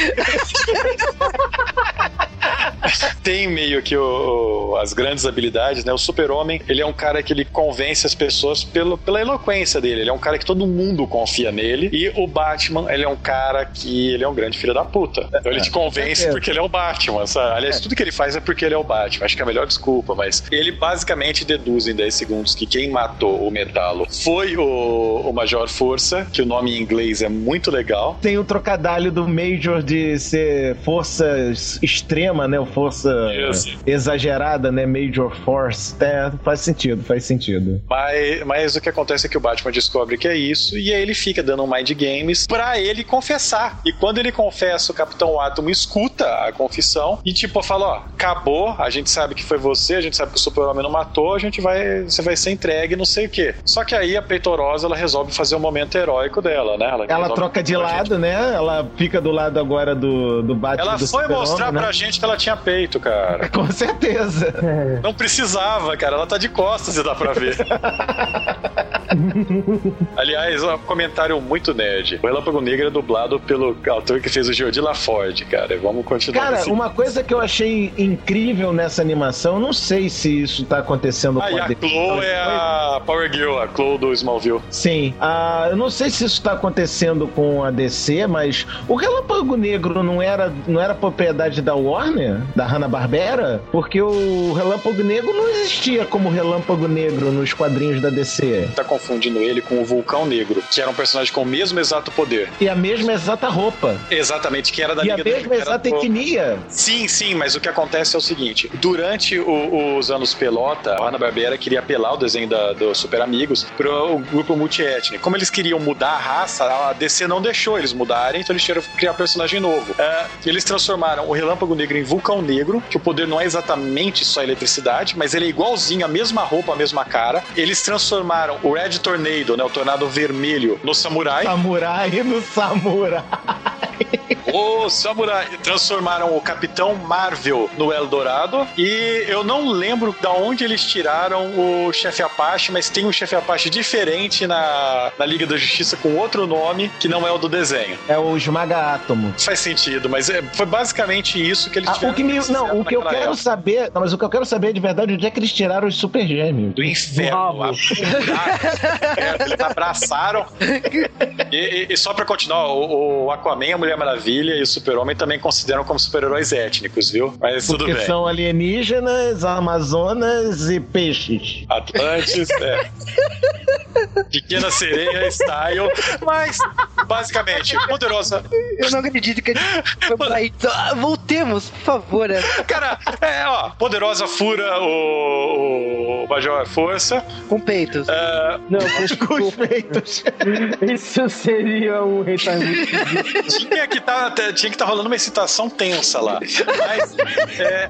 Tem meio que o- o- as grandes habilidades, né? O super-homem, ele é um cara que ele convence as pessoas pelo, pela eloquência dele. Ele é um cara que todo mundo confia nele. E o Batman, ele é um cara que ele é um grande filho da puta. Então ele te convence certeza. porque ele é o Batman, sabe? Aliás, tudo que ele faz é porque ele é o Batman. Acho que é a melhor desculpa, mas ele basicamente deduz em 10 segundos que quem matou o Metalo foi o, o Major Força, que o nome em inglês é muito legal. tem o trocadilho do Major de ser força extrema, né? Força Isso. exagerada, né? Major Force. É, faz sentido, faz sentido. Mas, mas o que acontece é que o Batman descobre que é isso e aí ele fica dando um mind games pra ele confessar. E quando ele confessa, o Capitão Átomo escuta a confissão e tipo fala, ó, acabou, a gente sabe que foi você, a gente sabe que o Super-Homem não matou, a gente vai, você vai ser entregue, não sei o quê. Só que aí a Peitorosa, ela resolve fazer o momento heróico dela, né? Ela resolve- troca de lado, né? Ela fica do lado agora do, do Batman Ela do foi mostrar né? pra gente que ela tinha peito, cara. Com certeza. Não precisava, cara. Ela tá de costas e dá pra ver. Aliás, um comentário muito nerd. O Relâmpago Negro é dublado pelo autor que fez o Geordi LaFord, cara. Vamos continuar. Cara, nesse- uma coisa que eu achei incrível nessa animação, não sei se isso tá acontecendo Ah, e a a DC, Chloe é a Power Girl, a Chloe do Smallville. Sim, ah, eu não sei se isso tá acontecendo com a DC, mas o Relâmpago Negro não era, não era propriedade da Warner, da Hanna-Barbera? Porque o Relâmpago Negro não existia como Relâmpago Negro nos quadrinhos da DC. Tá confundindo ele com o Vulcão Negro, que era um personagem com o mesmo exato poder. E a mesma exata roupa. Exatamente, que era da E a Liga mesma exata etnia. Sim, sim, mas o que acontece é o seguinte: durante o- os anos Pelota, a Hanna-Barbera queria apelar o desenho da, do Super Amigos pro grupo multiétnico. Como eles queriam mudar a raça, a DC não deixou eles mudarem, então eles tiveram que criar um personagem novo. É, eles transformaram o Relâmpago Negro em Vulcão Negro, que o poder não é exatamente só eletricidade, mas ele é igualzinho, a mesma roupa, a mesma cara. Eles transformaram o Red Tornado, né, o Tornado Vermelho, no Samurai. Samurai no samurai. O Samurai transformaram o Capitão Marvel no Eldorado e eu não lembro da onde eles tiraram o Chefe Apache, mas tem um Chefe Apache diferente na, na Liga da Justiça com outro nome que não é o do desenho. É o esmaga átomo. Faz sentido, mas é- foi basicamente isso que eles Ah, tiveram o que me, não, o que eu quero época. saber, não, mas o que eu quero saber de verdade é onde é que eles tiraram os super gêmeos. do inferno. eles abraçaram. E, e- e só pra continuar, o, o Aquaman, a Mulher Maravilha e o Super-Homem também consideram como super-heróis étnicos, viu? Mas tudo Porque bem. são alienígenas, amazonas e peixes. Atlantis, é. Pequena sereia, style. Mas, basicamente, poderosa. Eu não acredito que a gente foi aí. Ah, Voltemos, por favor. Cara, é, ó, poderosa fura o, o Major Força. Com peitos. É, Não, Com os peitos. isso seria um retardo. tinha que tá, tinha que estar rolando uma excitação tensa lá. Mas é,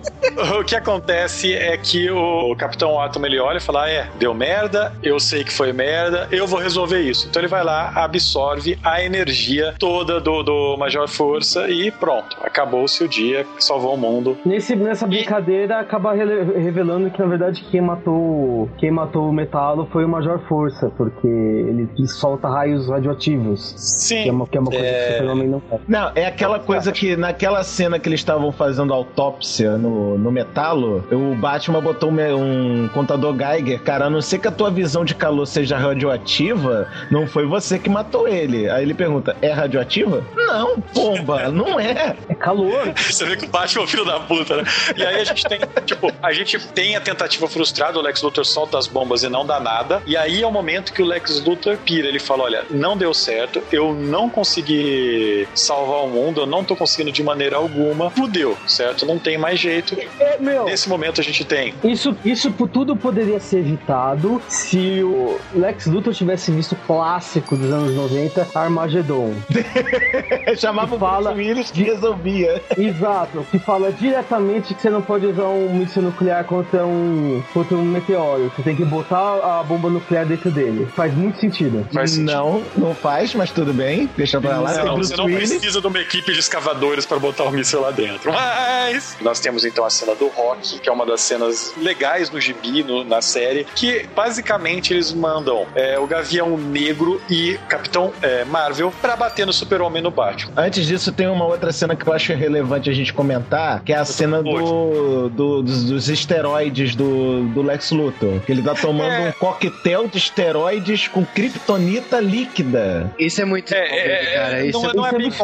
o que acontece é que o Capitão Atom ele olha e fala: ah, é, deu merda, eu sei que foi merda, eu vou resolver isso. Então ele vai lá, absorve a energia toda do, do Major Força e pronto, acabou-se o dia, salvou o mundo. Nesse, nessa brincadeira acaba rele- revelando que na verdade quem matou quem matou o Metalo foi o Major Força, porque ele solta raios radioativos. Sim. Que é uma, que é uma coisa que o Super-Homem não faz. Não, é aquela coisa que naquela cena que eles estavam fazendo autópsia no, no metalo, o Batman botou um, um contador Geiger. Cara, a não ser que a tua visão de calor seja radioativa, não foi você que matou ele. Aí ele pergunta: é radioativa? Não, pomba, não é. É calor. Você vê que o Batman é o filho da puta, né? E aí a gente tem, tipo, a gente tem a tentativa frustrada, o Lex Luthor solta as bombas e não dá nada. E aí é o momento que o Lex Luthor pira. Ele fala: olha, não deu certo, eu não consegui salvar o mundo, eu não tô conseguindo de maneira alguma. Fudeu, certo? Não tem mais jeito. É, meu, Nesse momento a gente tem. Isso, isso tudo poderia ser evitado se o Lex Luthor tivesse visto o clássico dos anos 90, Armageddon. Chamava o Fala- Willis que resolvia. Exato, que fala diretamente que você não pode usar um míssil nuclear contra um, contra um meteoro. Você tem que botar a bomba nuclear dentro dele. Faz muito sentido. Faz sentido. Não, não faz, mas tudo bem. Deixa pra lá. Não, Bruce você não Willis. precisa de uma equipe de escavadores para botar o míssil lá dentro. Mas nós temos então a cena do Rock, que é uma das cenas legais no gibi, no- na série, que basicamente eles mandam é, o Gavião Negro e Capitão é, Marvel para bater no Super-Homem no Batman. Antes disso, tem uma outra cena que eu acho relevante a gente comentar, que é a cena do, do- dos, dos esteroides do, do Lex Luthor. Que ele tá tomando É. um coquetel de esteroides com kryptonita líquida. Isso é muito É, bom, é, cara. é, Isso não, é não é isso é bem muito-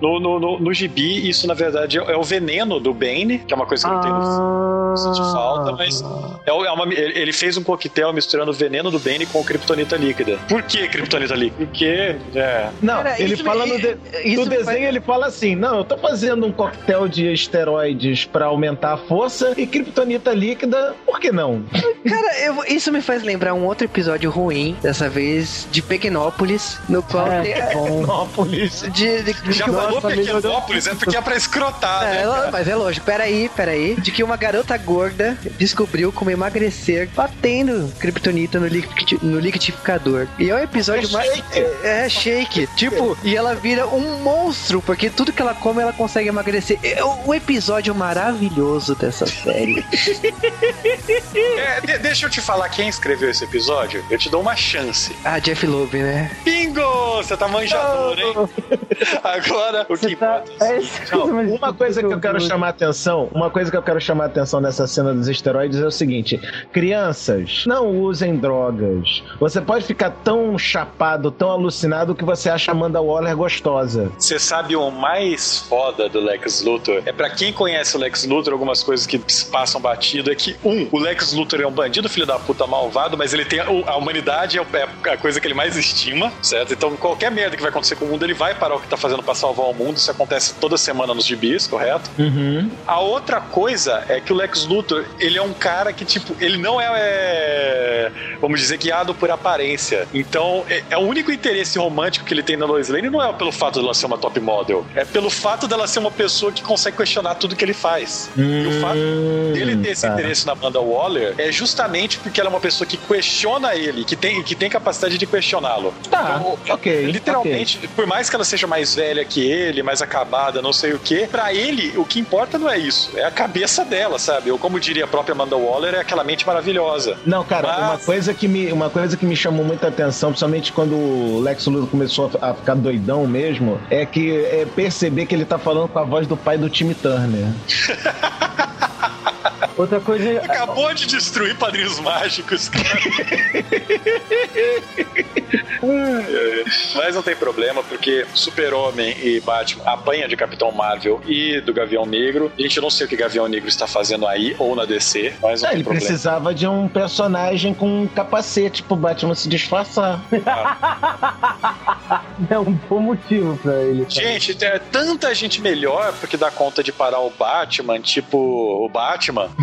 No, no, no, no gibi, isso na verdade é, o veneno do Bane, que é uma coisa que não tem no Ah, mas é, é uma- ele fez um coquetel misturando o veneno do Bane com kryptonita líquida. Por que kryptonita líquida? Porque, é, Não, Cara, ele fala me- no, de- no desenho, faz- ele fala assim: Não, eu tô fazendo um coquetel de esteroides pra aumentar a força e kryptonita líquida, por que não? Cara, eu- isso me faz lembrar um outro episódio ruim, dessa vez, de Pequenópolis, no qual tem- É, bom. Nópolis. de, de, de Já falou Pequenópolis, é porque é pra escrotar, É, né? cara? mas é lógico, peraí, peraí. De que uma garota gorda descobriu como emagrecer batendo kryptonita no, liquid, no liquidificador. E é um episódio É mais. shake. É, é shake. Tipo, e ela vira um monstro, porque tudo que ela come ela consegue emagrecer. É o, o episódio maravilhoso dessa série. É, de- deixa eu te falar quem escreveu esse episódio. Eu te dou uma chance. ah, Jeff Loeb, né? Bingo! Você tá manjador, hein? Agora, o Você que tá. importa é o É Uma coisa que eu quero chamar a atenção, uma coisa que eu quero chamar a atenção nessa cena dos esteroides é o seguinte: crianças, não usem drogas. Você pode ficar tão chapado, tão alucinado que você acha a Amanda Waller gostosa. Você sabe o mais foda do Lex Luthor? É pra quem conhece o Lex Luthor, algumas coisas que se passam batido é que, um, o Lex Luthor é um bandido, filho da puta malvado, mas ele tem. A, a humanidade é é a coisa que ele mais estima, certo? Então qualquer merda que vai acontecer com o mundo, ele vai parar o que tá fazendo pra salvar o mundo. Isso acontece toda semana nos gibis, correto? Uhum. A outra coisa é que o Lex Luthor, ele é um cara que, tipo, ele não é, é, vamos dizer, guiado por aparência. Então, é, é o único interesse romântico que ele tem na Lois Lane não é pelo fato dela ser uma top model, é pelo fato dela ser uma pessoa que consegue questionar tudo que ele faz. e o fato dele ter esse tá. interesse na Amanda Waller é justamente porque ela é uma pessoa que questiona ele, que tem, que tem capacidade de questioná-lo. Tá, Então, ok. Literalmente, por mais que ela seja mais velha que ele, mais acabada, não sei o que, pra ele, o que importa não é isso, é a cabeça dela, sabe? Ou como diria a própria Amanda Waller, é aquela mente maravilhosa. Não, cara, Mas- uma coisa que me uma coisa que me chamou muita atenção, principalmente quando o Lex Luthor começou a, a ficar doidão mesmo, é que é perceber que ele tá falando com a voz do pai do Timmy Turner. Outra coisa. Acabou de destruir padrinhos mágicos, cara. Mas não tem problema, porque Super-Homem e Batman apanham de Capitão Marvel e do Gavião Negro. A gente não sei o que Gavião Negro está fazendo aí, ou na DC, mas não Ah, tem ele problema. precisava de um personagem com um capacete pro Batman se disfarçar. É um bom motivo pra ele. Gente, é tanta gente melhor porque dá conta de parar o Batman, tipo o Batman.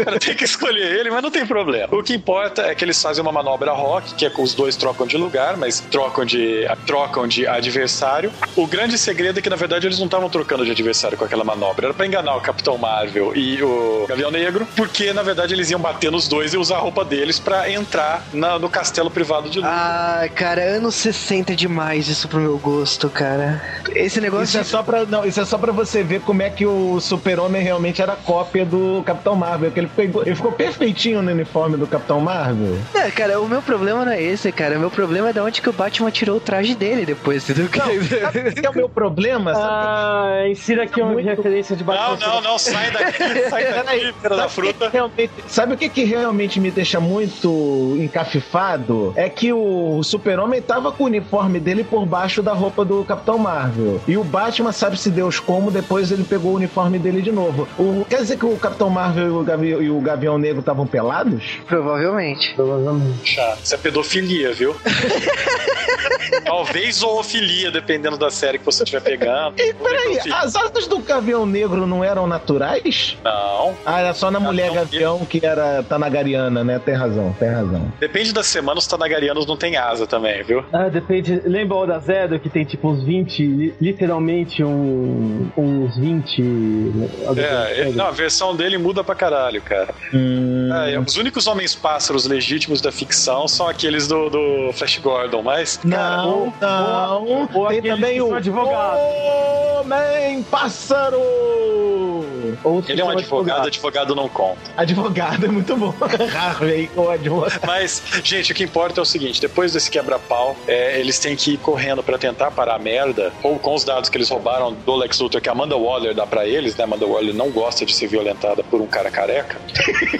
o cara tem que escolher ele, mas não tem problema. O que importa é que eles fazem uma manobra rock, que é que os dois trocam de lugar, mas trocam de, trocam de adversário. O grande segredo é que, na verdade, eles não estavam trocando de adversário com aquela manobra. Era pra enganar o Capitão Marvel e o Gavião Negro, porque, na verdade, eles iam bater nos dois e usar a roupa deles pra entrar na- no castelo privado de Luthor. Ah, cara, anos 60 é demais isso pro meu gosto, cara. Esse negócio. Isso é só pra, não, isso é só pra você ver como é que o Super-Homem realmente era cópia do Capitão Marvel, que ele ficou, ele ficou perfeitinho no uniforme do Capitão Marvel. É, cara, o meu problema não é esse, cara. O meu problema é de onde que o Batman tirou o traje dele depois, entendeu? Sabe o que é o meu problema? Sabe? Ah, insira aqui uma Muito- referência de Não, Batman. não, não, sai daqui, sai daqui, filha da fruta. que realmente- sabe o que, que realmente me deixa muito encafifado? É que o Super-Homem tava com o uniforme dele por baixo da roupa do Capitão Marvel. E o Batman, sabe-se Deus como, depois ele pegou o uniforme dele de novo. O, quer dizer que o Capitão Marvel e o, Gavi- e o Gavião Negro estavam pelados? Provavelmente. Provavelmente. Chato. Isso é pedofilia, viu? Talvez zoofilia, dependendo da série que você estiver pegando. E peraí, as asas do Gavião Negro não eram naturais? Não. Ah, era só na mulher Gavião Gavião que era Tanagariana, né? Tem razão, tem razão. Depende da semana, os tanagarianos não têm asa também, viu? Ah, depende. Lembra o da Zero que tem tipo uns 20, li- literalmente um, uns 20. É, ele- não, a versão dele muda pra caralho, cara. Hum, É, os únicos homens pássaros legítimos da ficção são aqueles do, do Flash Gordon, mas. cara, Não, não. ou Tem aqueles também o são advogados. Homem Pássaro. Ou os que ele é um advogado, advogados. advogado não conta. Advogado é muito bom. Harvey, o advogado. Mas, gente, o que importa é o seguinte: depois desse quebra-pau, é, eles têm que ir correndo pra tentar parar a merda, ou com os dados que eles roubaram do Lex Luthor, que a Amanda Waller dá pra eles, né? Amanda Waller não gosta de ser violentada por um cara careca.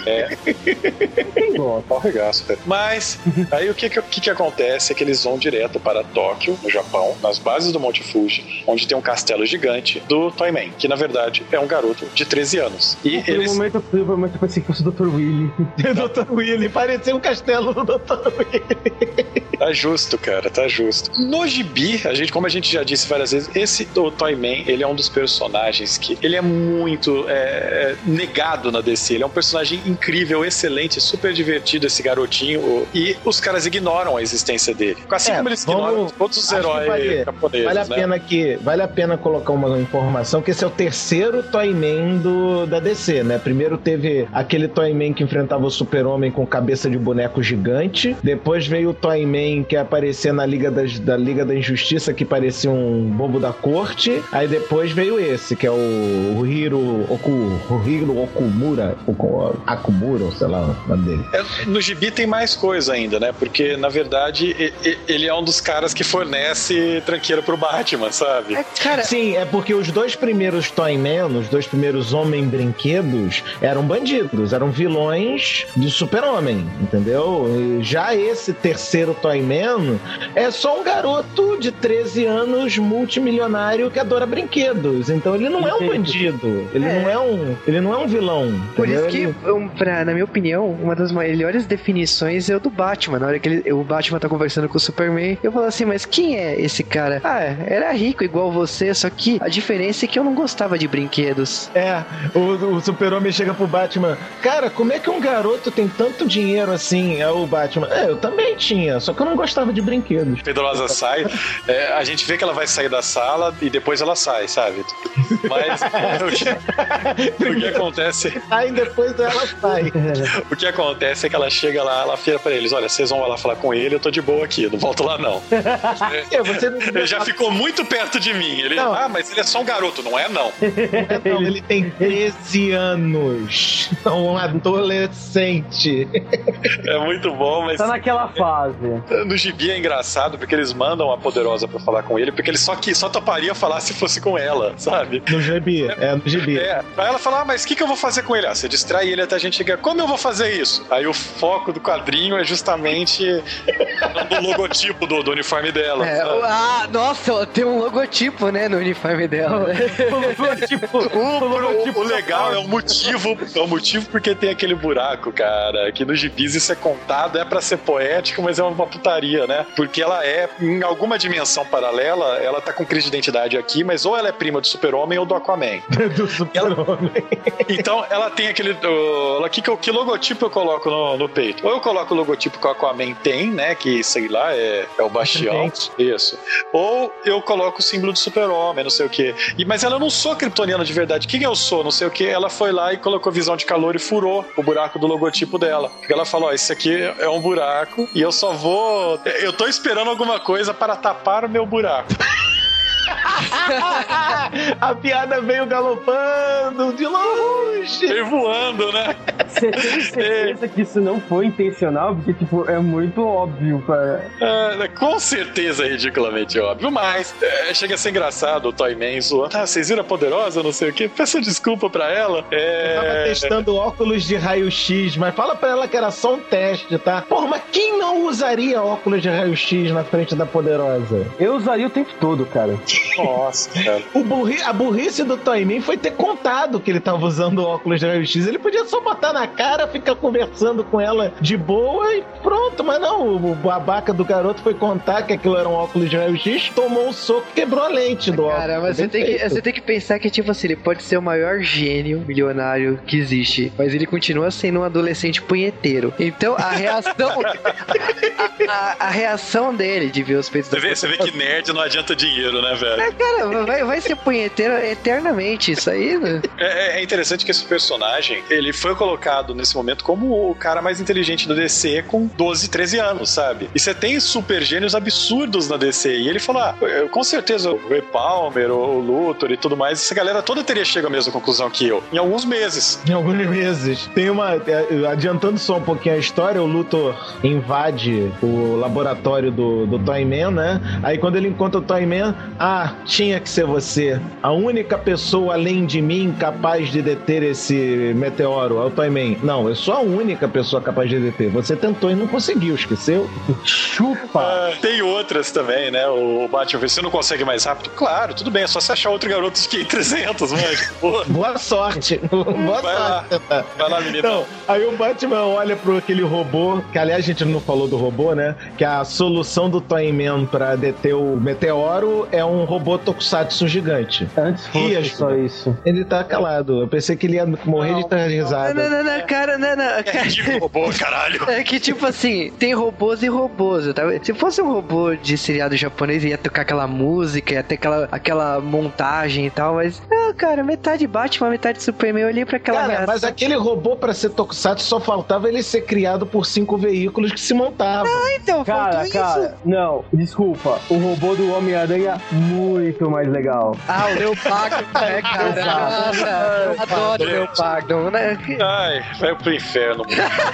É. Pau regaço, cara. Mas, aí o que que, o que que acontece é que eles vão direto para Tóquio, no Japão, nas bases do Monte Fuji, onde tem um castelo gigante do Toyman, que na verdade é um garoto de 13 anos. E um eles. momento, um momento eu pensei que fosse o Dr. Willy. Dr. Willy, parecia um castelo do Dr. Willy. Tá justo, cara, tá justo. No gibi, a gente, como a gente já disse várias vezes, esse o Toyman, ele é um dos personagens que ele é muito é, é, negado na DC. Ele é um personagem incrível, excelente, super divertido esse garotinho. E os caras ignoram a existência dele. Assim É, como eles vamos- ignoram todos os heróis vale- japoneses, Vale a né? pena que vale a pena colocar uma informação que esse é o terceiro Toyman do da DC, né? Primeiro teve aquele Toyman que enfrentava o Super-Homem com cabeça de boneco gigante, depois veio o Toyman que aparecia na Liga da, da Liga da Injustiça, que parecia um bobo da corte. Aí depois veio esse, que é o, o Hiro Oku, o Hiro Okumura, Oku, Akumura, sei lá o nome dele. É, no Gibi tem mais coisa ainda, né? Porque, na verdade, ele é um dos caras que fornece tranqueira pro Batman, sabe? É, cara... Sim, é porque os dois primeiros Toyman, os dois primeiros Homem-Brinquedos, eram bandidos, eram vilões do Super-Homem, entendeu? E já esse terceiro Toyman é só um garoto de 13 anos multimilionário que adora brinquedos. Então ele não é um bandido. Ele é. não é um. Ele não é um vilão. Por isso que, um, pra, na minha opinião, uma das melhores definições é o do Batman. Na hora que ele, o Batman tá conversando com o Superman, eu falo assim, mas quem é esse cara? Ah, era rico igual você, só que a diferença é que eu não gostava de brinquedos. É, o, o Super-Homem chega pro Batman, cara, como é que um garoto tem tanto dinheiro assim? É o Batman. É, eu também tinha, só que eu não gostava de brinquedos. Pedrosa sai, é, a gente vê que ela vai sair da sala e depois ela sai, sabe? Mas o, que, o que acontece. Aí depois ela sai. o que acontece é que ela chega lá, ela fira pra eles: olha, vocês vão lá falar com ele, eu tô de boa aqui, não volto lá não. é, você não... Ele já ficou muito perto de mim. Ele, não. ah, mas ele é só um garoto, não é não. não ele tem 13 anos. Um adolescente. É muito bom, mas. Tá naquela fase. No gibi é engraçado porque eles mandam a poderosa pra falar com ele, porque ele só, que, só toparia falar se fosse com ela, sabe? No gibi, é, é no gibi. É. Aí ela fala, ah, mas o que, que eu vou fazer com ele? Ah, você distrai ele até a gente chegar. Como eu vou fazer isso? Aí o foco do quadrinho é justamente o logotipo do, do uniforme dela. É, ah, nossa, tem um logotipo, né, no uniforme dela. o, logotipo, o, logotipo o, legal é o motivo, é o motivo porque tem aquele buraco, cara, que no gibis isso é contado, é para ser poético, mas é uma putaria, né? Porque ela é, em alguma dimensão paralela, ela tá com crise de identidade aqui, mas ou ela é prima do super-homem ou do Aquaman. do super-homem. Então, ela tem aquele... Uh, que, que logotipo eu coloco no, no, peito? Ou eu coloco o logotipo que o Aquaman tem, né? Que, sei lá, é, é o Bastião. Isso. Ou eu coloco o símbolo do super-homem, não sei o quê. E, mas ela não sou kryptoniana de verdade. Quem eu sou? Não sei o quê. Ela foi lá e colocou visão de calor e furou o buraco do logotipo dela. Porque ela falou: Ó, esse aqui é um buraco e eu só vou. Eu tô esperando alguma coisa para tapar o meu buraco. a piada veio galopando de longe. Veio voando, né? Você tem certeza que isso não foi intencional? Porque, tipo, é muito óbvio, cara. É, com certeza é ridiculamente óbvio, mas é, chega a ser engraçado o Toyman zoando. Ah, vocês viram a poderosa, não sei o quê. Peça desculpa pra ela. É... Eu tava testando óculos de raio-x, mas fala pra ela que era só um teste, tá? Porra, mas quem não usaria óculos de raio-x na frente da poderosa? Eu usaria o tempo todo, cara. Nossa, cara. O burri, a burrice do Toymin foi ter contado que ele tava usando óculos de raio-x. Ele podia só botar na cara, ficar conversando com ela de boa e pronto. Mas não, o babaca do garoto foi contar que aquilo era um óculos de raio-x, tomou um soco e quebrou a lente do óculos. Cara, mas você tem, que, você tem que pensar que, tipo assim, ele pode ser o maior gênio milionário que existe, mas ele continua sendo um adolescente punheteiro. Então a reação. a, a, a, reação dele de ver os peitos você vê, você vê que nerd não adianta dinheiro, né, velho? É, cara, vai, vai ser punheteiro eternamente isso aí, né? É, é, interessante que esse personagem, ele foi colocado nesse momento como o cara mais inteligente do DC com 12, 13 anos, sabe? E você tem super gênios absurdos na DC. E ele falou, ah, com certeza o Ray Palmer, o Luthor e tudo mais, essa galera toda teria chegado à mesma conclusão que eu. Em alguns meses. Em alguns meses. Tem uma... É, adiantando só um pouquinho a história, o Luthor invade o laboratório do, do Toyman, né? Aí quando ele encontra o Toyman, ah, tinha que ser você. A única pessoa além de mim capaz de deter esse meteoro. É o Toyman. Não, eu sou a única pessoa capaz de deter. Você tentou e não conseguiu, esqueceu? Chupa! Ah, tem outras também, né? O Batman, você não consegue mais rápido? Claro, tudo bem, é só você achar outro garoto que 300, mas... Boa sorte. Boa Vai sorte. Lá. Vai lá, menina. Então, aí o Batman olha pro aquele robô, que aliás a gente não falou do robô, né? Que a solução do Toyman pra deter o meteoro é um robô tokusatsu gigante. Antes fosse só isso. Ele tá calado. Eu pensei que ele ia morrer não, de risada. Não, não, não, cara, não. É cara. É robô, caralho. É que, tipo assim, tem, robôs e robôs. Tá? Se fosse um robô de seriado japonês, ia tocar aquela música, ia ter aquela, aquela montagem e tal, mas. Não, cara, metade Batman, metade Superman. Eu olhei pra aquela. Cara, mas aquele robô, pra ser Tokusatsu, só faltava ele ser criado por cinco veículos que se montavam. Ah, então, Cara, faltou cara, isso. não, desculpa. O robô do Homem-Aranha, muito mais legal. Ah, o Leopardo, né, cara? Eu adoro o Leopardo, né? Ai, vai pro inferno.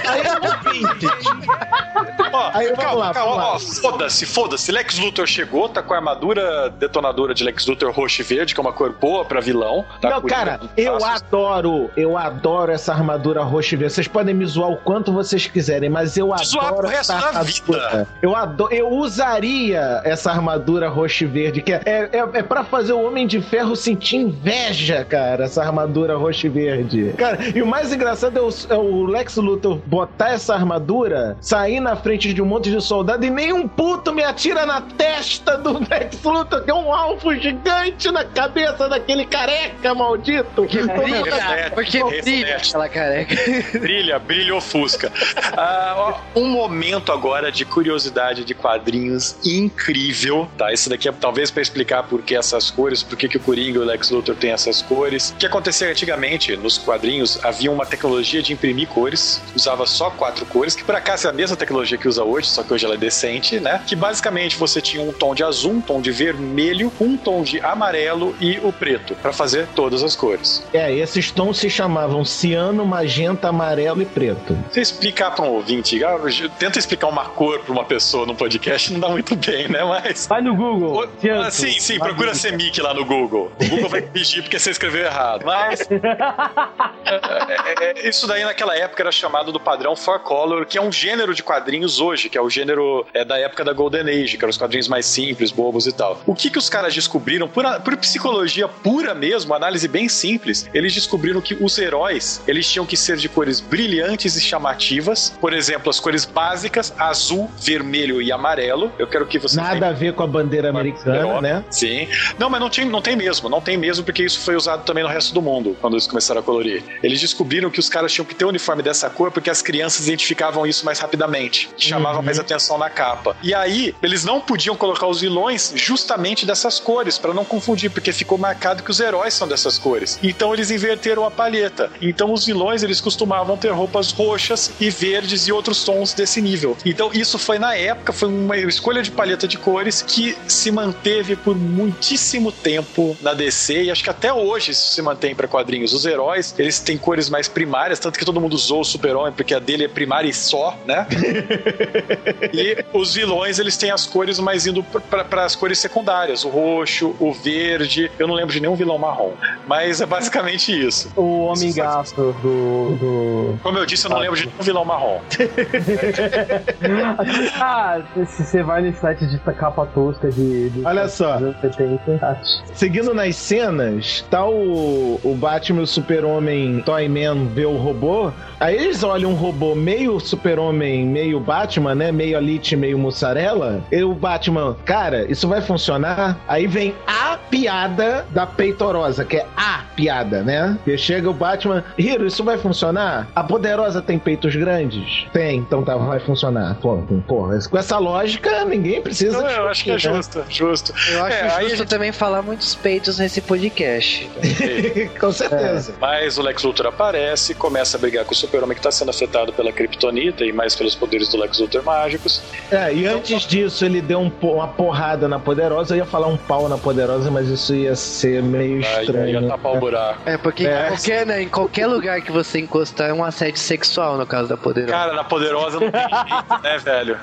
Aí é vintage. Ó, Aí, vamos calma, lá, calma, ó, foda-se, foda-se. Lex Luthor chegou, tá com a armadura detonadora de Lex Luthor roxo e verde, que é uma cor boa pra vilão. Tá Não, cara, os eu adoro, eu adoro essa armadura roxa e verde. Vocês podem me zoar o quanto vocês quiserem, mas eu Zoar adoro pro resto da armadura. vida. Eu adoro, eu usaria essa armadura roxa e verde, que é, é, é, é pra fazer o Homem de Ferro sentir inveja, cara, essa armadura roxa e verde. Cara, e o mais engraçado é o, o Lex Luthor botar essa armadura, sair na frente de um monte de soldado e nenhum puto me atira na testa do Lex Luthor, que é um alvo gigante na cabeça daquele careca maldito. Reflete, Porque brilha reflete. aquela careca. Brilha, brilha ofusca. Ah, ó, um momento agora de curiosidade de quadrinhos incrível, tá? Esse daqui é talvez pra explicar por que essas cores, por que, que o Coringa e o Lex Luthor têm essas cores. O que acontecia antigamente nos quadrinhos, havia uma tecnologia de imprimir cores, usava só quatro cores, que por acaso é a mesma tecnologia que usa hoje, só que hoje ela é decente, né? Que basicamente você tinha um tom de azul, um tom de vermelho, um tom de amarelo e o preto, pra fazer todas as cores. É, esses tons se chamavam ciano, magenta, amarelo e preto. Você explicar pra um ouvinte, ah, tenta explicar uma cor pra uma pessoa no podcast, não dá muito bem, né? Mas. Vai no Google. O- ah, sim, sim, procura Semic lá no Google. O Google vai corrigir porque você escreveu errado. Mas. é, é, é, isso daí naquela época era chamado do padrão Four Color, que é um gênero de quadrinhos hoje, que é o gênero é, da época da Golden Age, que eram os quadrinhos mais simples, bobos e tal. O que, que os caras descobriram, por, a- por psicologia pura mesmo, análise bem simples, eles descobriram que os heróis eles tinham que ser de cores brilhantes e chamativas. Por exemplo, as cores básicas, azul, vermelho e amarelo. Eu quero que vocês Nada a ver com a bandeira americana, né? Sim. Não, mas não, tinha, não tem mesmo, não tem mesmo, porque isso foi usado também no resto do mundo, quando eles começaram a colorir. Eles descobriram que os caras tinham que ter um uniforme dessa cor porque as crianças identificavam isso mais rapidamente, chamavam mais atenção na capa. E aí, eles não podiam colocar os vilões justamente dessas cores, para não confundir, porque ficou marcado que os heróis são dessas cores. Então eles inverteram a palheta. Então os vilões, eles costumavam ter roupas roxas e verdes e outros tons desse nível. Então isso foi na época, foi uma escolha de palheta de cores que se manteve por muitíssimo tempo na DC e acho que até hoje isso se mantém para quadrinhos. Os heróis, eles têm cores mais primárias, tanto que todo mundo usou o Super-Homem porque a dele é primária e só, né? e os vilões, eles têm as cores mais indo para as cores secundárias, o roxo, o verde. Eu não lembro de nenhum vilão marrom, mas é basicamente isso. O Homem Gato do. do... Como eu disse, eu não lembro de nenhum vilão marrom. ah, se você vai no site de capa tosca de. de Olha só. dos anos 70, acho. Seguindo nas cenas, tá o, o Batman e o Super-Homem Toyman vê o robô. Aí eles olham um robô meio Super-Homem, meio Batman, né? Meio Elite, meio mussarela. E o Batman, cara, isso vai funcionar? Aí vem a piada da peitorosa, que é a piada, né? E chega o Batman, Hiro, isso vai funcionar? A poderosa tem peitos grandes? Tem, então tá, vai funcionar. Pô, porra, com essa lógica, ninguém precisa. Então, eu acho que é né? justo, justo. Eu acho É, justo gente- também falar muitos peitos nesse podcast. com certeza. Mas o Lex Luthor aparece, começa a brigar com o Super-Homem que está sendo afetado pela Kryptonita e mais pelos poderes do Lex Luthor mágicos. É, e antes disso ele deu um uma porrada na Poderosa. Eu ia falar um pau na Poderosa, mas isso ia ser meio estranho. ia tapar o buraco. É, porque É. Em, qualquer, né, em qualquer lugar que você encostar é um assédio sexual, no caso da Poderosa. Cara, na Poderosa não tem jeito, né, velho?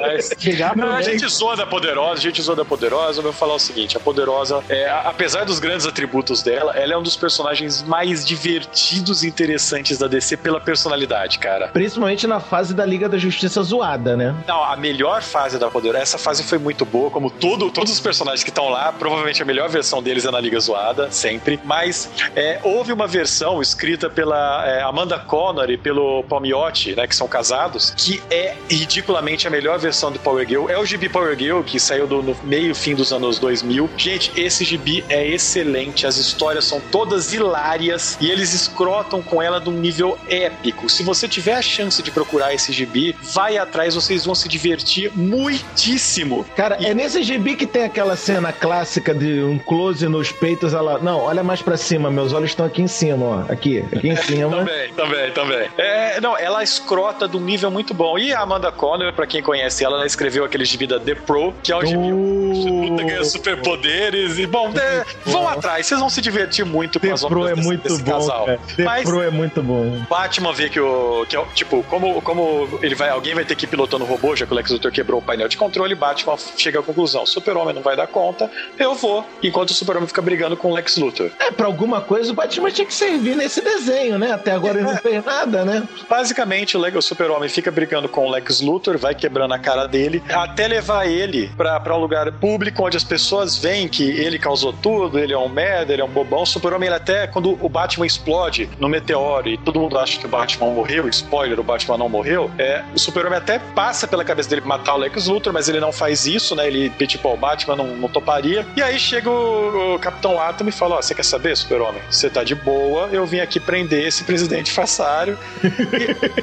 Mas... Não, a gente zoa da Poderosa, a gente zoa da Poderosa. Eu vou falar o seguinte: a Poderosa, é, apesar dos grandes atributos dela, ela é um dos personagens mais divertidos e interessantes da DC pela personalidade, cara. Principalmente na fase da Liga da Justiça zoada, né? Não, a melhor fase da Poderosa, essa fase foi muito boa, como todo, todos os personagens que estão lá, provavelmente indiscutivelmente a melhor versão deles é na Liga Zoada, sempre. Mas é, houve uma versão escrita pela é, Amanda Connor e pelo Palmiotti, né, que são casados, que é ridiculamente a melhor versão do Power Girl. É o gibi Power Girl, que saiu do, no meio fim dos anos 2000. Gente, esse gibi é excelente. As histórias são todas hilárias e eles escrotam com ela de um nível épico. Se você tiver a chance de procurar esse gibi, vai atrás, vocês vão se divertir muitíssimo. Cara, e... é nesse gibi que tem aquela cena clássica de um close nos peitos, ela. Não, olha mais para cima, meus olhos estão aqui em cima, ó. Aqui, aqui em cima. também, também, também. É, não, ela escrota do nível muito bom. E a Amanda Connor, para quem conhece ela, ela escreveu aquele gibi da The Pro, que é um gibi uh... luta ganha superpoderes. E, bom, é, vão atrás, vocês vão se divertir muito com The as Pro é muito desse bom, casal. Cara. The Mas, Pro é muito bom. Batman vê que o. Que é, tipo, como, como ele vai. Alguém vai ter que ir pilotando o robô, já que o Lex Luthor quebrou o painel de controle, Batman chega à conclusão: Super-Homem não vai dar conta, eu vou. Enquanto o Super-Homem fica brigando com o Lex Luthor. É, pra alguma coisa o Batman tinha que servir nesse desenho, né? Até agora ele não fez nada, né? Basicamente, o Super-Homem fica brigando com o Lex Luthor, vai quebrando a cara dele, até levar ele pra, pra um lugar público onde as pessoas veem que ele causou tudo, ele é um merda, ele é um bobão. O Super-Homem, ele até, quando o Batman explode no meteoro e todo mundo acha que o Batman morreu, spoiler, o Batman não morreu, é, o Super-Homem até passa pela cabeça dele matar o Lex Luthor, mas ele não faz isso, né? Ele, tipo, o Batman não, não toparia. E aí chega o, o Capitão Atom e fala: Ó, oh, você quer saber, Super-Homem? Você tá de boa, eu vim aqui prender esse presidente façário.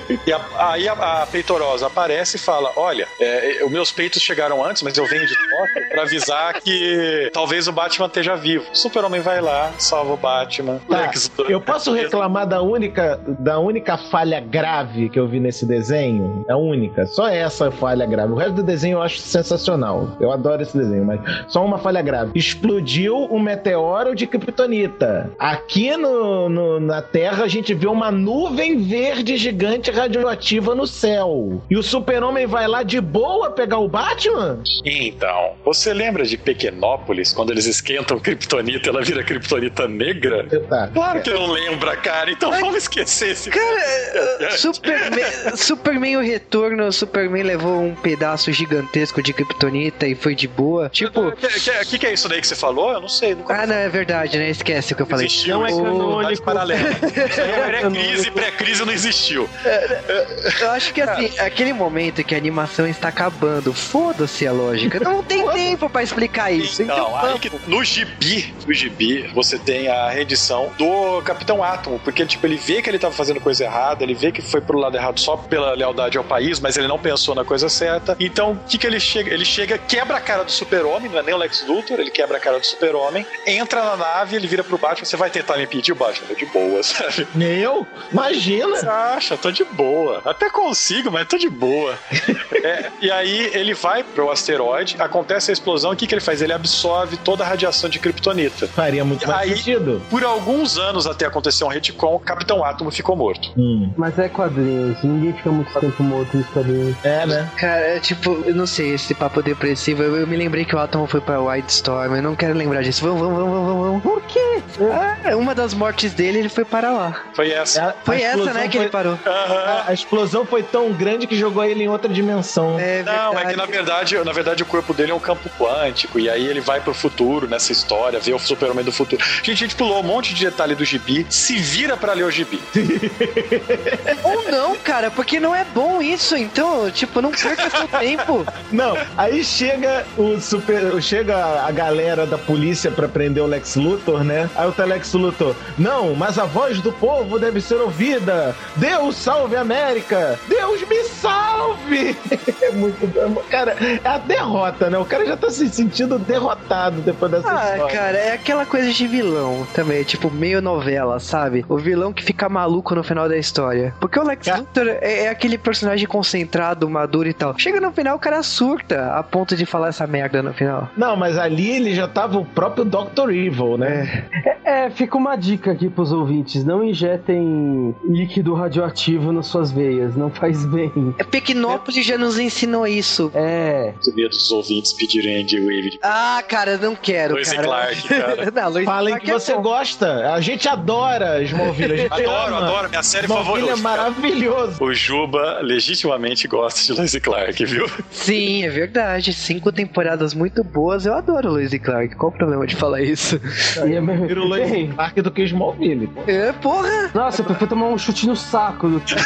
e, e a, aí a, a, peitorosa aparece e fala: Olha, é, os meus peitos chegaram antes, mas eu venho de toca pra avisar que talvez o Batman esteja vivo. Super-Homem vai lá, salva o Batman. Tá, Lex, eu posso reclamar da única, da única falha grave que eu vi nesse desenho? A única, só essa falha grave. O resto do desenho eu acho sensacional. Eu adoro esse desenho, mas só uma falha grave. Explodiu um meteoro de Kryptonita. Aqui no, no, na Terra a gente vê uma nuvem verde gigante radioativa no céu. E o Super-Homem vai lá de boa pegar o Batman? Então, você lembra de Pequenópolis, quando eles esquentam Kryptonita e ela vira Kryptonita negra? Tá. Claro que não lembra, cara. Então vamos esquecer esse Cara, Superman, Superman o Retorno, Superman levou um pedaço gigantesco de Kryptonita e foi de boa. Tipo. O que, que, que, é isso daí que você falou? Eu não sei. Nunca ah, não, é verdade, né? Esquece o que eu falei. Existiu, não é canônico. Paralelo. É pré-crise, pré-crise não existiu. Eu acho que assim, aquele momento que a animação está acabando, foda-se a lógica. Não tem tempo pra explicar isso. Então, então aí que, no gibi, no gibi, você tem a rendição do Capitão Átomo, porque tipo, ele vê que ele tava fazendo coisa errada, ele vê que foi pro lado errado só pela lealdade ao país, mas ele não pensou na coisa certa. Então, o que que ele chega? Ele chega, quebra a cara do super-homem, não é nem o Lex Luthor, ele quebra a cara do super-homem, entra na nave, ele vira pro Batman, você vai tentar me impedir o Batman? Tô de boa, sabe? Eu? Imagina! Você acha? Tô de boa. Até consigo, mas tô de boa. é, e aí ele vai pro asteroide, acontece a explosão, o que que ele faz? Ele absorve toda a radiação de Kryptonita. Faria muito mais aí, sentido. Por alguns anos até acontecer um retcon, o Capitão Átomo ficou morto. Hum. Mas é quadrinhos, ninguém fica muito tempo morto nos quadrinhos. É, né? Cara, é tipo, eu não sei, esse papo depressivo, eu, eu me lembrei que o Átomo foi pra White Storm, eu não quero lembrar disso. Vamos, vamos, vamos, vamos, vamos. Por quê? Ah, uma das mortes dele, ele foi para lá. Foi essa. A, foi a essa, né, que foi... ele parou. A, a, explosão foi tão grande que jogou ele em outra dimensão. É não, é que na verdade, na verdade o corpo dele é um campo quântico, e aí ele vai pro futuro nessa história, vê o super-homem do futuro. Gente, a gente pulou um monte de detalhe do gibi, se vira para ler o gibi. Ou não, cara, porque não é bom isso, então, tipo, não perca seu tempo. Não, aí chega o super. Chega a galera da polícia para prender o Lex Luthor, né? Aí o Lex Luthor, não, mas a voz do povo deve ser ouvida. Deus salve a América! Deus me salve! É muito. Cara, é a derrota, né? O cara já tá se sentindo derrotado depois dessa ah, história. cara, é aquela coisa de vilão também, tipo, meio novela, sabe? O vilão que fica maluco no final da história. Porque o Lex Luthor é, é, aquele personagem concentrado, maduro e tal. Chega no final, o cara surta a ponto de falar essa merda no final. Não, mas ali ele já tava o próprio Dr. Evil, né? É, É, fica uma dica aqui pros ouvintes: não injetem líquido radioativo nas suas veias, não faz bem. É Pequenópolis já nos ensinou isso. É. Muito medo dos ouvintes pedirem Andy Wave. Ah, cara, não quero, e cara. Clark, cara. não, e Falem Clark que é você bom. gosta. A gente adora Smallville. A gente Adoro, ama. adoro. Minha série Smallville é favorita. maravilhoso. O Juba legitimamente gosta de Lois e Clark, viu? Sim, é verdade. Cinco temporadas muito boas. Eu adoro Lois e Clark. Qual o problema de falar isso? E é Lois Bem, Clark do que Smallville. pô. É, porra! Nossa, eu prefiro tomar um chute no saco do que.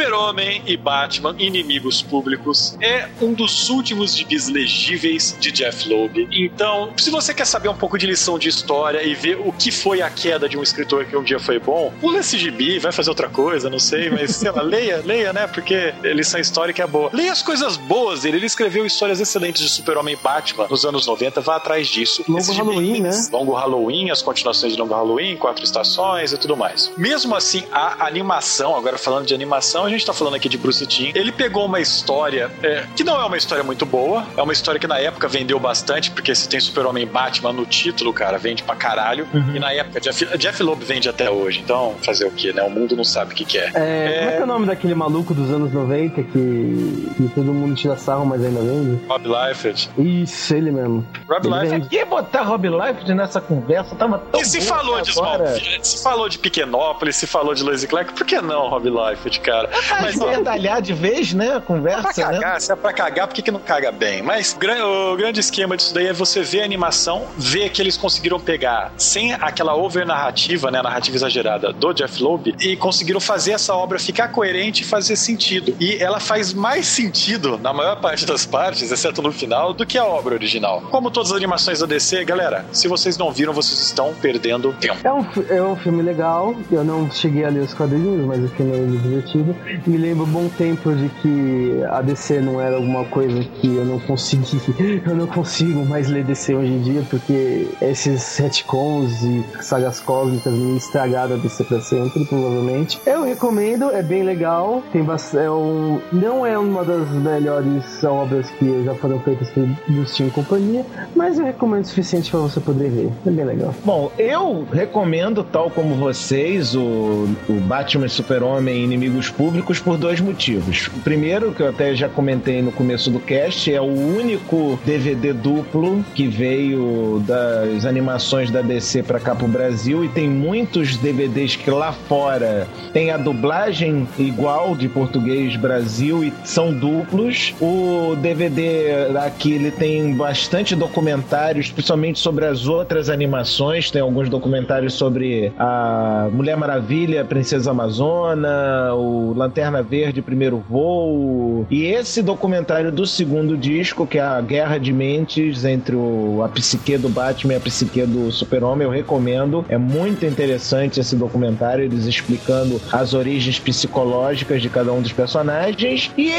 Super-Homem e Batman, Inimigos Públicos, é um dos últimos gibis legíveis de Jeff Loeb. Então, se você quer saber um pouco de lição de história e ver o que foi a queda de um escritor que um dia foi bom, pula esse gibi, vai fazer outra coisa, não sei, mas sei lá, leia, leia, né? Porque lição histórica é boa. Leia as coisas boas dele. Ele escreveu histórias excelentes de Super-Homem e Batman nos anos 90, vá atrás disso. Longo Esse gibi- Halloween, né? Longo Halloween, as continuações de Longo Halloween, quatro estações e tudo mais. Mesmo assim, a animação, agora falando de animação, a gente tá falando aqui de Bruce Timm, ele pegou uma história é, que não é uma história muito boa, é uma história que na época vendeu bastante, porque se tem Super-Homem e Batman no título, cara, vende pra caralho. E na época, Jeff, Jeff Loeb vende até hoje, então fazer o quê, né? O mundo não sabe o que, que é. É, Como é que é o nome daquele maluco dos anos 90 que, que todo mundo tira sarro, mas ainda vende? Rob Liefeld. Isso, ele mesmo. Rob Ele Liefeld. vende. Que botar Rob Liefeld nessa conversa tava tão E se falou de. Smallville, se falou de Pequenópolis, se falou de Lois Clark, por que não Rob Liefeld, cara? Mas medalhar de vez, né? A Pra conversa, né? cagar, se é pra cagar, por que, que não caga bem? Mas o gran- o grande esquema disso daí é você ver a animação, ver que eles conseguiram pegar, sem aquela over-narrativa, né, narrativa exagerada do Jeff Loeb, e conseguiram fazer essa obra ficar coerente e fazer sentido. E ela faz mais sentido, na maior parte das partes, exceto no final, do que a obra original. Como todas as animações da DC, galera, se vocês não viram, vocês estão perdendo tempo. É um, é um filme legal, eu não cheguei a ler os quadrinhos, mas o filme é divertido. Me lembra um bom tempo de que a DC não era alguma coisa que eu não consegui, eu não consigo mais ler DC hoje em dia, porque esses retcons e sagas cósmicas me estragaram a DC pra sempre, provavelmente. Eu recomendo, é bem legal, tem é um, não é uma das melhores obras que já foram feitas por Justin e companhia, mas eu recomendo o suficiente pra você poder ver, é bem legal. Bom, eu recomendo, tal como vocês, o, o Batman Super-Homem Inimigos Públicos por dois motivos. O primeiro, que eu até já comentei no começo do cast, é o único DVD duplo que veio das animações da DC pra cá pro Brasil e tem muitos DVDs que lá fora tem a dublagem igual de português Brasil e são duplos. O DVD aqui ele tem bastante documentários, principalmente sobre as outras animações. Tem alguns documentários sobre a Mulher Maravilha, Princesa Amazona, o Lanterna Verde, Primeiro Voo. E esse documentário do segundo disco, que é a Guerra de Mentes entre o, a psique do Batman e a psique do Super-Homem, eu recomendo. É muito interessante esse documentário, eles explicando as origens psicológicas de cada um dos personagens. E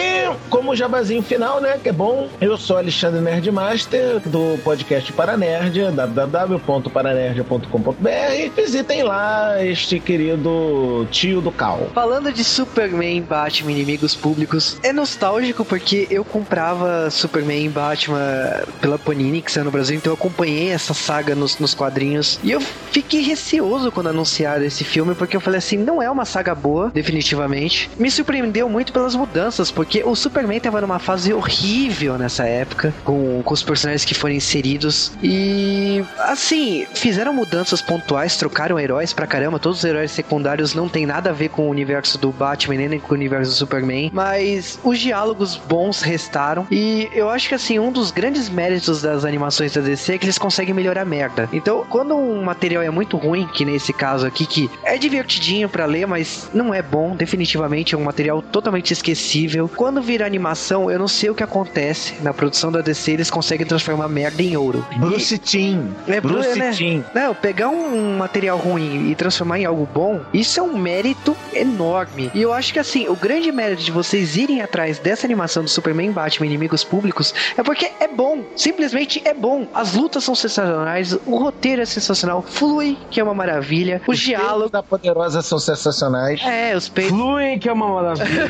como jabazinho final, né, que é bom, eu sou Alexandre Nerdmaster, do podcast Paranerd, www.paranerdia.com.br. Visitem lá este querido tio do Cal. Falando de Superman, Batman, inimigos públicos, é nostálgico porque eu comprava Superman e Batman pela Panini, que saiu no Brasil, então eu acompanhei essa saga nos, nos quadrinhos. E eu fiquei receoso quando anunciaram esse filme, porque eu falei assim: não é uma saga boa, definitivamente. Me surpreendeu muito pelas mudanças, porque o Superman tava numa fase horrível nessa época, com, com os personagens que foram inseridos. E assim, fizeram mudanças pontuais, trocaram heróis pra caramba. Todos os heróis secundários não tem nada a ver com o universo do Batman Nem com o universo do Superman, mas os diálogos bons restaram. E eu acho que assim, um dos grandes méritos das animações da DC é que eles conseguem melhorar a merda. Então, quando um material é muito ruim, que nesse caso aqui, que é divertidinho para ler, mas não é bom, definitivamente é um material totalmente esquecível. Quando vira animação, eu não sei o que acontece. Na produção da DC, eles conseguem transformar merda em ouro. Bruce Timm. É, Bruce né? Timm. Não, pegar um material ruim e transformar em algo bom, isso é um mérito enorme. E eu acho que assim, o grande mérito de vocês irem atrás dessa animação do Superman Batman Inimigos Públicos é porque é bom. Simplesmente é bom. As lutas são sensacionais, o roteiro é sensacional, flui, que é uma maravilha, os, Os diálogos. da Poderosa são sensacionais. É, os peitos. Fluem, que é uma maravilha.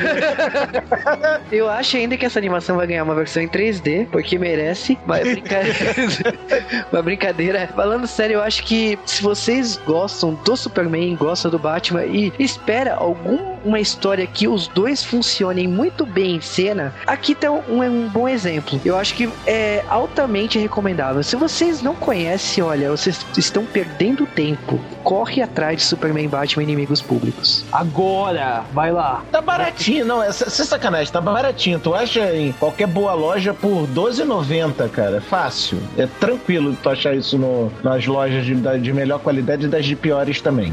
Eu acho ainda que essa animação vai ganhar uma versão em 3D, porque merece. Mas é brincadeira. uma brincadeira. Falando sério, eu acho que se vocês gostam do Superman, gostam do Batman e espera alguma história que os dois funcionem muito bem em cena, aqui tá um, um bom exemplo. Eu acho que é altamente recomendável. Se vocês não conhecem, olha, vocês estão perdendo tempo. Corre atrás de Superman, Batman Inimigos Públicos. Agora, vai lá. Tá baratinho, não, é sem sacanagem, tá baratinho. Tu acha em qualquer boa loja por R$12,90, cara. Fácil. É tranquilo tu achar isso no- nas lojas de, de melhor qualidade e das de piores também.